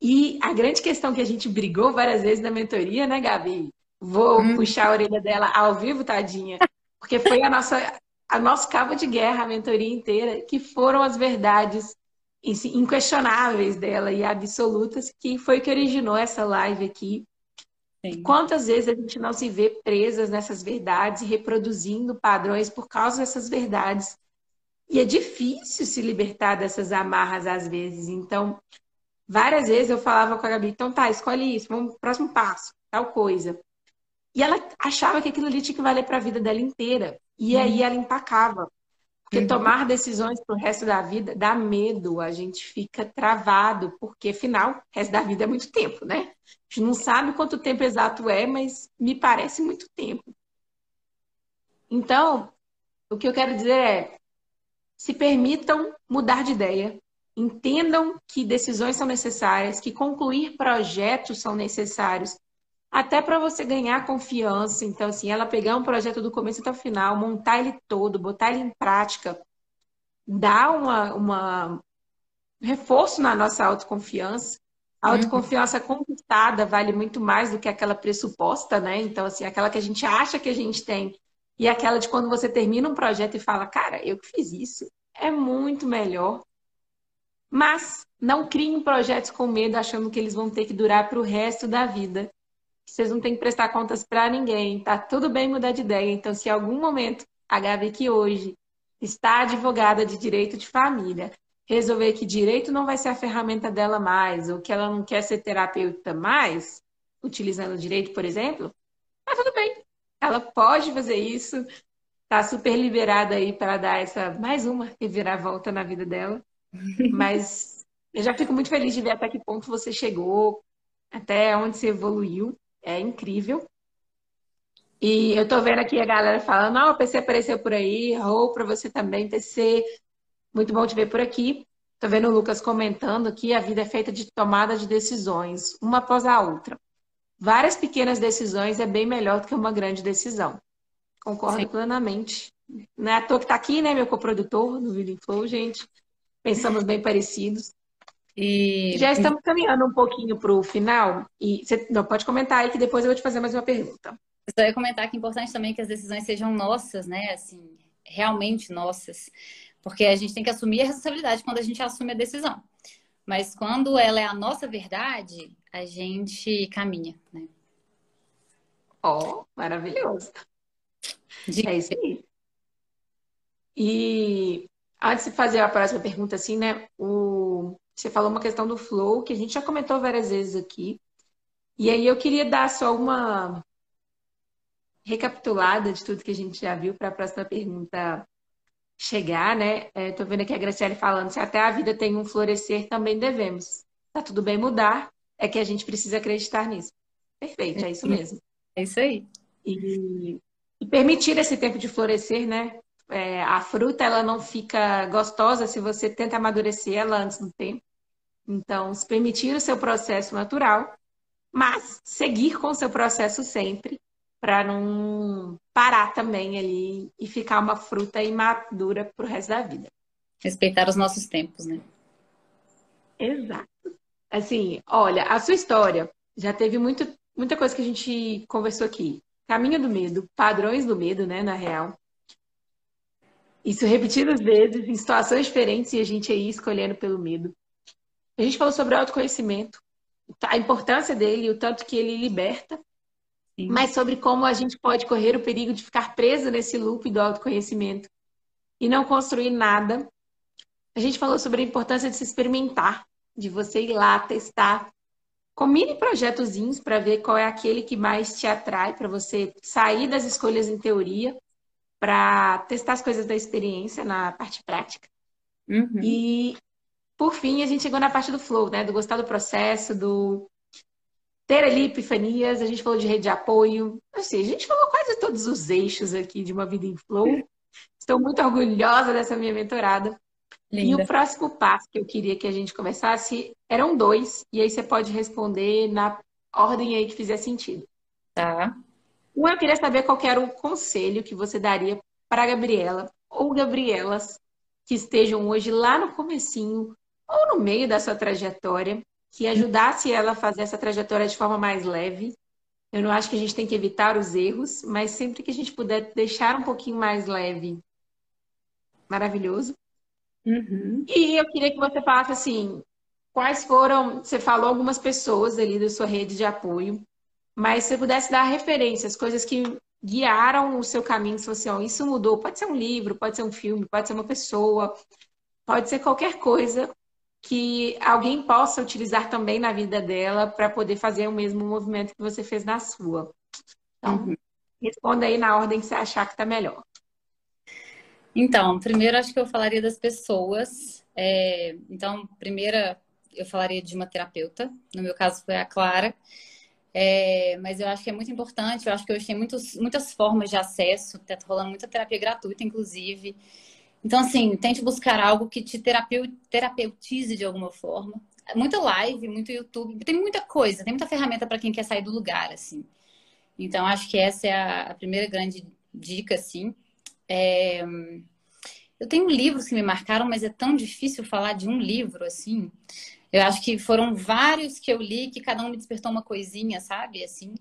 E a grande questão que a gente brigou várias vezes na mentoria, né, Gabi? Vou hum. puxar a orelha dela ao vivo, tadinha. Porque foi a nossa, a nosso cabo de guerra, a mentoria inteira, que foram as verdades inquestionáveis dela e absolutas, que foi que originou essa live aqui. Sim. Quantas vezes a gente não se vê presas nessas verdades e reproduzindo padrões por causa dessas verdades? E é difícil se libertar dessas amarras às vezes. Então, várias vezes eu falava com a Gabi, então tá, escolhe isso, vamos pro próximo passo, tal coisa. E ela achava que aquilo ali tinha que valer para a vida dela inteira. E uhum. aí ela empacava. Porque uhum. tomar decisões para o resto da vida dá medo, a gente fica travado, porque afinal, o resto da vida é muito tempo, né? A gente não sabe quanto tempo exato é, mas me parece muito tempo. Então, o que eu quero dizer é: se permitam mudar de ideia, entendam que decisões são necessárias, que concluir projetos são necessários, até para você ganhar confiança. Então, assim, ela pegar um projeto do começo até o final, montar ele todo, botar ele em prática, dar uma, uma reforço na nossa autoconfiança. A uhum. autoconfiança uhum. conquistada vale muito mais do que aquela pressuposta, né? Então, assim, aquela que a gente acha que a gente tem e aquela de quando você termina um projeto e fala, cara, eu que fiz isso, é muito melhor. Mas não criem projetos com medo achando que eles vão ter que durar para o resto da vida vocês não têm que prestar contas para ninguém. Tá tudo bem mudar de ideia. Então, se em algum momento a Gabi que hoje está advogada de direito de família, resolver que direito não vai ser a ferramenta dela mais, ou que ela não quer ser terapeuta mais, utilizando o direito, por exemplo, tá tudo bem. Ela pode fazer isso, tá super liberada aí para dar essa mais uma reviravolta na vida dela. Mas eu já fico muito feliz de ver até que ponto você chegou, até onde você evoluiu é incrível. E eu tô vendo aqui a galera falando, ah, o PC apareceu por aí, ou para você também, PC. Muito bom te ver por aqui. Tô vendo o Lucas comentando que a vida é feita de tomada de decisões, uma após a outra. Várias pequenas decisões é bem melhor do que uma grande decisão. Concordo Sim. plenamente. Não é à toa que tá aqui, né, meu coprodutor do Video Flow, gente. Pensamos bem parecidos. E... Já estamos caminhando um pouquinho para o final. E você não, pode comentar aí que depois eu vou te fazer mais uma pergunta. Eu só ia comentar que é importante também que as decisões sejam nossas, né? Assim, realmente nossas, porque a gente tem que assumir a responsabilidade quando a gente assume a decisão. Mas quando ela é a nossa verdade, a gente caminha, né? Ó, oh, maravilhoso. De... É isso aí. E antes de fazer a próxima pergunta, assim, né? O... Você falou uma questão do flow, que a gente já comentou várias vezes aqui. E aí eu queria dar só uma recapitulada de tudo que a gente já viu para a próxima pergunta chegar, né? Estou é, vendo aqui a Graciele falando, se até a vida tem um florescer, também devemos. Tá tudo bem mudar, é que a gente precisa acreditar nisso. Perfeito, é isso mesmo. É isso aí. E, e permitir esse tempo de florescer, né? É, a fruta, ela não fica gostosa se você tenta amadurecer ela antes do tempo. Então, se permitir o seu processo natural mas seguir com o seu processo sempre, para não parar também ali e ficar uma fruta imadura para o resto da vida. Respeitar os nossos tempos, né? Exato. Assim, olha, a sua história já teve muito, muita coisa que a gente conversou aqui. Caminho do medo, padrões do medo, né, na real. Isso repetidas vezes, em situações diferentes, e a gente aí escolhendo pelo medo. A gente falou sobre autoconhecimento, a importância dele, o tanto que ele liberta, Sim. mas sobre como a gente pode correr o perigo de ficar preso nesse loop do autoconhecimento e não construir nada. A gente falou sobre a importância de se experimentar, de você ir lá testar com mini projetozinhos para ver qual é aquele que mais te atrai, para você sair das escolhas em teoria, para testar as coisas da experiência na parte prática. Uhum. E por fim, a gente chegou na parte do flow, né? Do gostar do processo, do ter ali epifanias, a gente falou de rede de apoio. Assim, a gente falou quase todos os eixos aqui de uma vida em flow. Estou muito orgulhosa dessa minha mentorada. Linda. E o próximo passo que eu queria que a gente conversasse eram dois, e aí você pode responder na ordem aí que fizer sentido. Tá. Um, eu queria saber qual era o conselho que você daria para a Gabriela ou Gabrielas que estejam hoje lá no comecinho ou no meio da sua trajetória, que ajudasse ela a fazer essa trajetória de forma mais leve. Eu não acho que a gente tem que evitar os erros, mas sempre que a gente puder deixar um pouquinho mais leve, maravilhoso. Uhum. E eu queria que você falasse assim, quais foram, você falou algumas pessoas ali da sua rede de apoio, mas se você pudesse dar referências, coisas que guiaram o seu caminho, se você, ó, isso mudou, pode ser um livro, pode ser um filme, pode ser uma pessoa, pode ser qualquer coisa que alguém possa utilizar também na vida dela para poder fazer o mesmo movimento que você fez na sua. Então, uhum. responda aí na ordem que você achar que está melhor. Então, primeiro acho que eu falaria das pessoas. É, então, primeira eu falaria de uma terapeuta. No meu caso foi a Clara. É, mas eu acho que é muito importante. Eu acho que hoje tem muitos, muitas formas de acesso. Está rolando muita terapia gratuita, inclusive. Então, assim, tente buscar algo que te terapeutize de alguma forma. Muita live, muito YouTube, tem muita coisa, tem muita ferramenta para quem quer sair do lugar, assim. Então, acho que essa é a, primeira grande dica, assim. É... Eu tenho livros que me marcaram, mas é tão difícil falar de um livro, assim. Eu acho que foram vários que eu li, que cada um me despertou uma coisinha, sabe? Assim.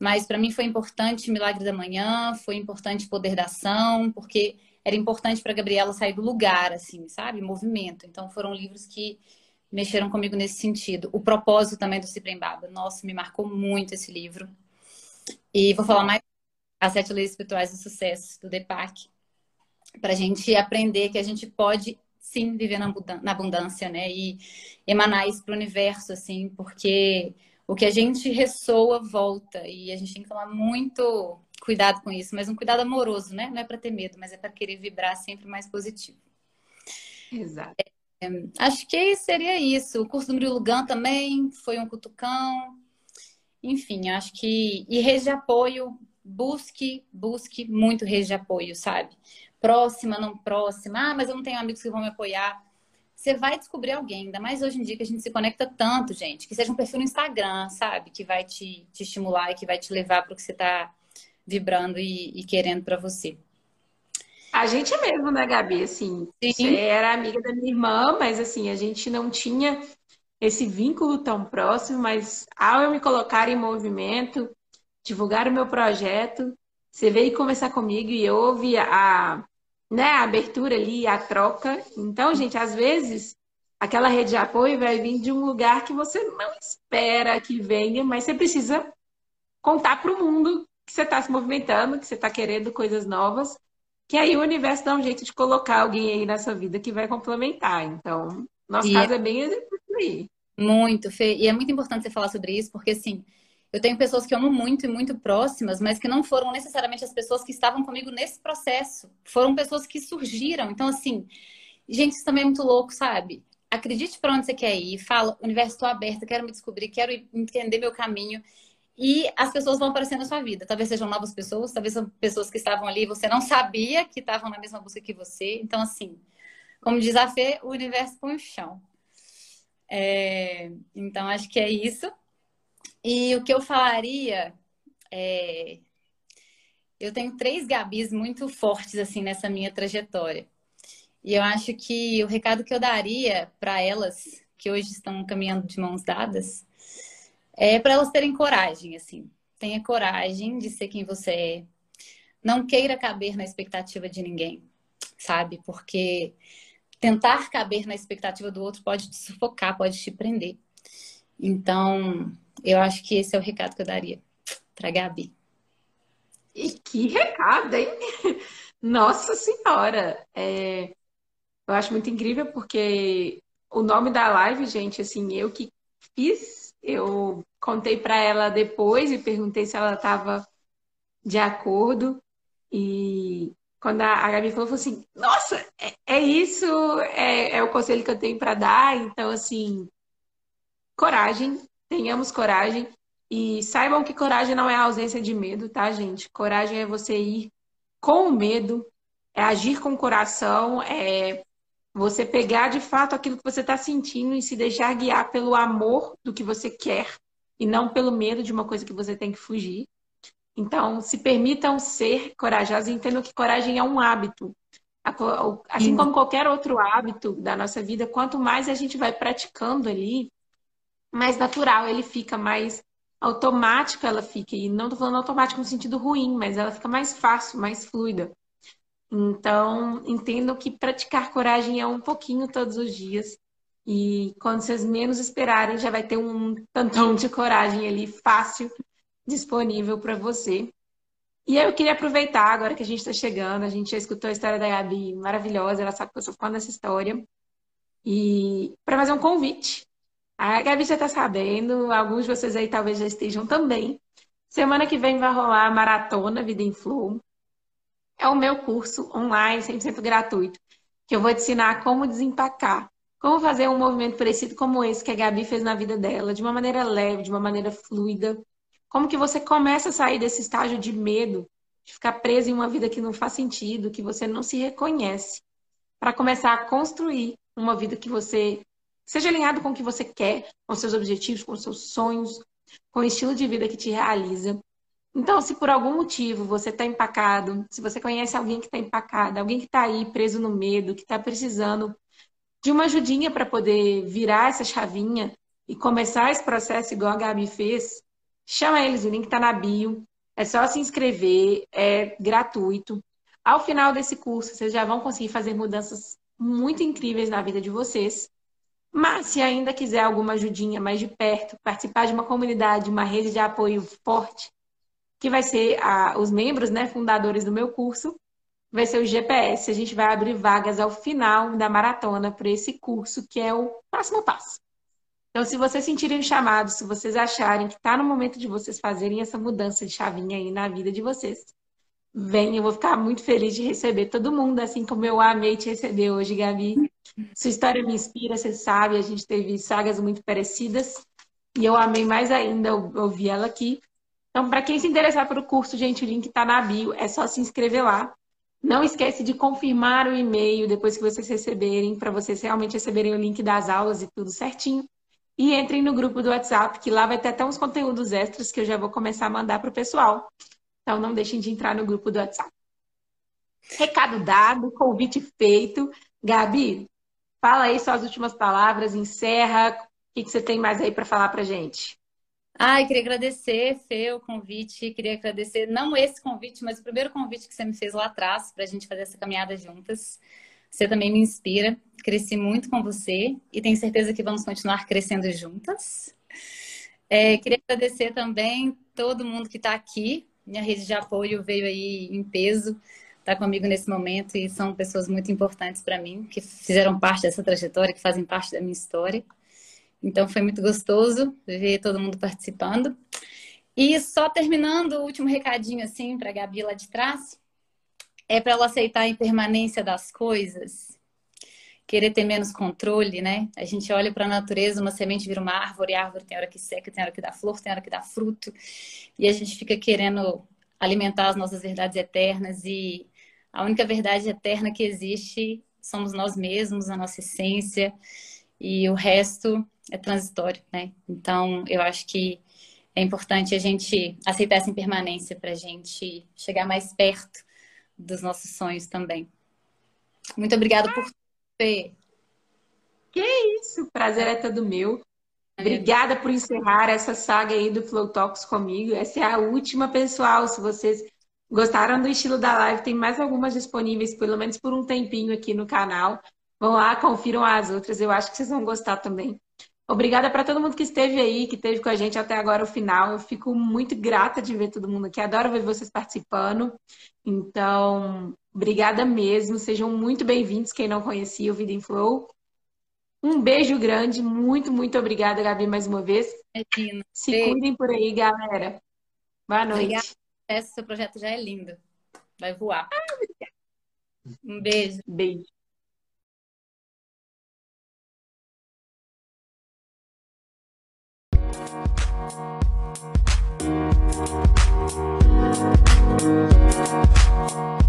Mas para mim foi importante Milagre da Manhã, foi importante Poder da Ação, porque era importante para Gabriela sair do lugar, assim, sabe? Movimento. Então foram livros que mexeram comigo nesse sentido. O propósito também do Ciprem Baba. Nossa, me marcou muito esse livro. E vou falar mais as sete leis espirituais do sucesso do Deepak, para a gente aprender que a gente pode sim viver na abundância, né? E emanar isso para o universo, assim, porque o que a gente ressoa volta e a gente tem que tomar muito cuidado com isso, mas um cuidado amoroso, né? Não é para ter medo, mas é para querer vibrar sempre mais positivo. Exato. É, acho que seria isso. O curso do Murilo Lugan também foi um cutucão. Enfim, acho que. E rede de apoio, busque, busque muito rede de apoio, sabe? Próxima, não próxima. Ah, mas eu não tenho amigos que vão me apoiar. Você vai descobrir alguém, ainda mais hoje em dia que a gente se conecta tanto, gente, que seja um perfil no Instagram, sabe? Que vai te, te estimular e que vai te levar para o que você está vibrando e, e querendo para você. A gente é mesmo, né, Gabi? Assim, Sim. você era amiga da minha irmã, mas assim, a gente não tinha esse vínculo tão próximo, mas ao eu me colocar em movimento, divulgar o meu projeto, você veio conversar comigo e eu ouvi a, né, a abertura ali, a troca. Então, gente, às vezes aquela rede de apoio vai vir de um lugar que você não espera que venha, mas você precisa contar para o mundo que você está se movimentando, que você está querendo coisas novas, que aí o universo dá um jeito de colocar alguém aí na sua vida que vai complementar. Então, nosso e caso é, é bem aí. Muito, Fê. E é muito importante você falar sobre isso, porque assim, eu tenho pessoas que amo muito e muito próximas, mas que não foram necessariamente as pessoas que estavam comigo nesse processo. Foram pessoas que surgiram. Então, assim, gente, isso também é muito louco, sabe? Acredite para onde você quer ir, fala, universo, estou aberta, quero me descobrir, quero entender meu caminho. E as pessoas vão aparecer na sua vida. Talvez sejam novas pessoas, talvez são pessoas que estavam ali e você não sabia que estavam na mesma busca que você. Então, assim, como diz a Fê, o universo põe o chão. É... Então, acho que é isso. E o que eu falaria é... Eu tenho três Gabis muito fortes, assim, nessa minha trajetória. E eu acho que o recado que eu daria para elas, que hoje estão caminhando de mãos dadas, é para elas terem coragem, assim. Tenha coragem de ser quem você é. Não queira caber na expectativa de ninguém, sabe? Porque tentar caber na expectativa do outro pode te sufocar, pode te prender. Então, eu acho que esse é o recado que eu daria para Gabi. E que recado, hein? Nossa Senhora! É... Eu acho muito incrível porque o nome da live, gente, assim, eu que fiz eu contei para ela depois e perguntei se ela estava de acordo. E quando a Gabi falou, falou assim: Nossa, é, é isso, é, é o conselho que eu tenho para dar. Então, assim, coragem, tenhamos coragem. E saibam que coragem não é a ausência de medo, tá, gente? Coragem é você ir com o medo, é agir com o coração, é você pegar de fato aquilo que você está sentindo e se deixar guiar pelo amor do que você quer e não pelo medo de uma coisa que você tem que fugir. Então, se permitam ser corajosos e entendam que coragem é um hábito. Assim como qualquer outro hábito da nossa vida, quanto mais a gente vai praticando ali, mais natural ele fica, mais automático ela fica. E não estou falando automático no sentido ruim, mas ela fica mais fácil, mais fluida. Então, entendo que praticar coragem é um pouquinho todos os dias. E quando vocês menos esperarem, já vai ter um tantão de coragem ali fácil disponível para você. E eu queria aproveitar agora que a gente está chegando, a gente já escutou a história da Gabi maravilhosa, ela sabe que eu sou fã dessa história. E para fazer um convite. A Gabi já está sabendo, alguns de vocês aí talvez já estejam também. Semana que vem vai rolar a maratona Vida em Flow é o meu curso online, 100% gratuito, que eu vou te ensinar como desempacar, como fazer um movimento parecido como esse que a Gabi fez na vida dela, de uma maneira leve, de uma maneira fluida. Como que você começa a sair desse estágio de medo, de ficar preso em uma vida que não faz sentido, que você não se reconhece, para começar a construir uma vida que você seja alinhado com o que você quer, com seus objetivos, com seus sonhos, com o estilo de vida que te realiza. Então, se por algum motivo você está empacado, se você conhece alguém que está empacado, alguém que está aí preso no medo, que está precisando de uma ajudinha para poder virar essa chavinha e começar esse processo igual a Gabi fez, chama eles, o link está na bio. É só se inscrever, é gratuito. Ao final desse curso, vocês já vão conseguir fazer mudanças muito incríveis na vida de vocês. Mas se ainda quiser alguma ajudinha mais de perto, participar de uma comunidade, uma rede de apoio forte, que vai ser a, os membros, né, fundadores do meu curso, vai ser o GPS. A gente vai abrir vagas ao final da maratona para esse curso, que é o próximo passo. Então, se vocês sentirem chamado, se vocês acharem que está no momento de vocês fazerem essa mudança de chavinha aí na vida de vocês, vem, eu vou ficar muito feliz de receber todo mundo, assim como eu amei te receber hoje, Gabi. Sua história me inspira, você sabe, a gente teve sagas muito parecidas e eu amei mais ainda ouvir ela aqui. Então, para quem se interessar pelo curso, gente, o link está na bio, é só se inscrever lá. Não esquece de confirmar o e-mail depois que vocês receberem, para vocês realmente receberem o link das aulas e tudo certinho. E entrem no grupo do WhatsApp, que lá vai ter até uns conteúdos extras que eu já vou começar a mandar para o pessoal. Então, não deixem de entrar no grupo do WhatsApp. Recado dado, convite feito. Gabi, fala aí suas últimas palavras, encerra. O que você tem mais aí para falar para gente? Ai, queria agradecer, Fê, o convite. Queria agradecer, não esse convite, mas o primeiro convite que você me fez lá atrás, para a gente fazer essa caminhada juntas. Você também me inspira. Cresci muito com você e tenho certeza que vamos continuar crescendo juntas. É, queria agradecer também todo mundo que está aqui. Minha rede de apoio veio aí em peso, está comigo nesse momento e são pessoas muito importantes para mim, que fizeram parte dessa trajetória, que fazem parte da minha história. Então foi muito gostoso ver todo mundo participando. E só terminando o último recadinho assim para a Gabi lá de trás, é para ela aceitar a impermanência das coisas, querer ter menos controle, né? A gente olha para a natureza, uma semente vira uma árvore, a árvore tem hora que seca, tem hora que dá flor, tem hora que dá fruto, e a gente fica querendo alimentar as nossas verdades eternas e a única verdade eterna que existe somos nós mesmos, a nossa essência, e o resto é transitório, né? Então, eu acho que é importante a gente aceitar essa impermanência para a gente chegar mais perto dos nossos sonhos também. Muito obrigada por ter. Que isso, prazer é todo meu. Obrigada por encerrar essa saga aí do Flow Talks comigo. Essa é a última, pessoal. Se vocês gostaram do estilo da live, tem mais algumas disponíveis, pelo menos por um tempinho aqui no canal. Vão lá, confiram as outras. Eu acho que vocês vão gostar também. Obrigada para todo mundo que esteve aí, que esteve com a gente até agora o final. Eu fico muito grata de ver todo mundo aqui. Adoro ver vocês participando. Então, obrigada mesmo. Sejam muito bem-vindos, quem não conhecia o Vida em Flow. Um beijo grande. Muito, muito obrigada, Gabi, mais uma vez. Imagina. Se beijo. cuidem por aí, galera. Boa noite. Obrigada. Esse seu projeto já é lindo. Vai voar. Ah, um beijo. Beijo. Thank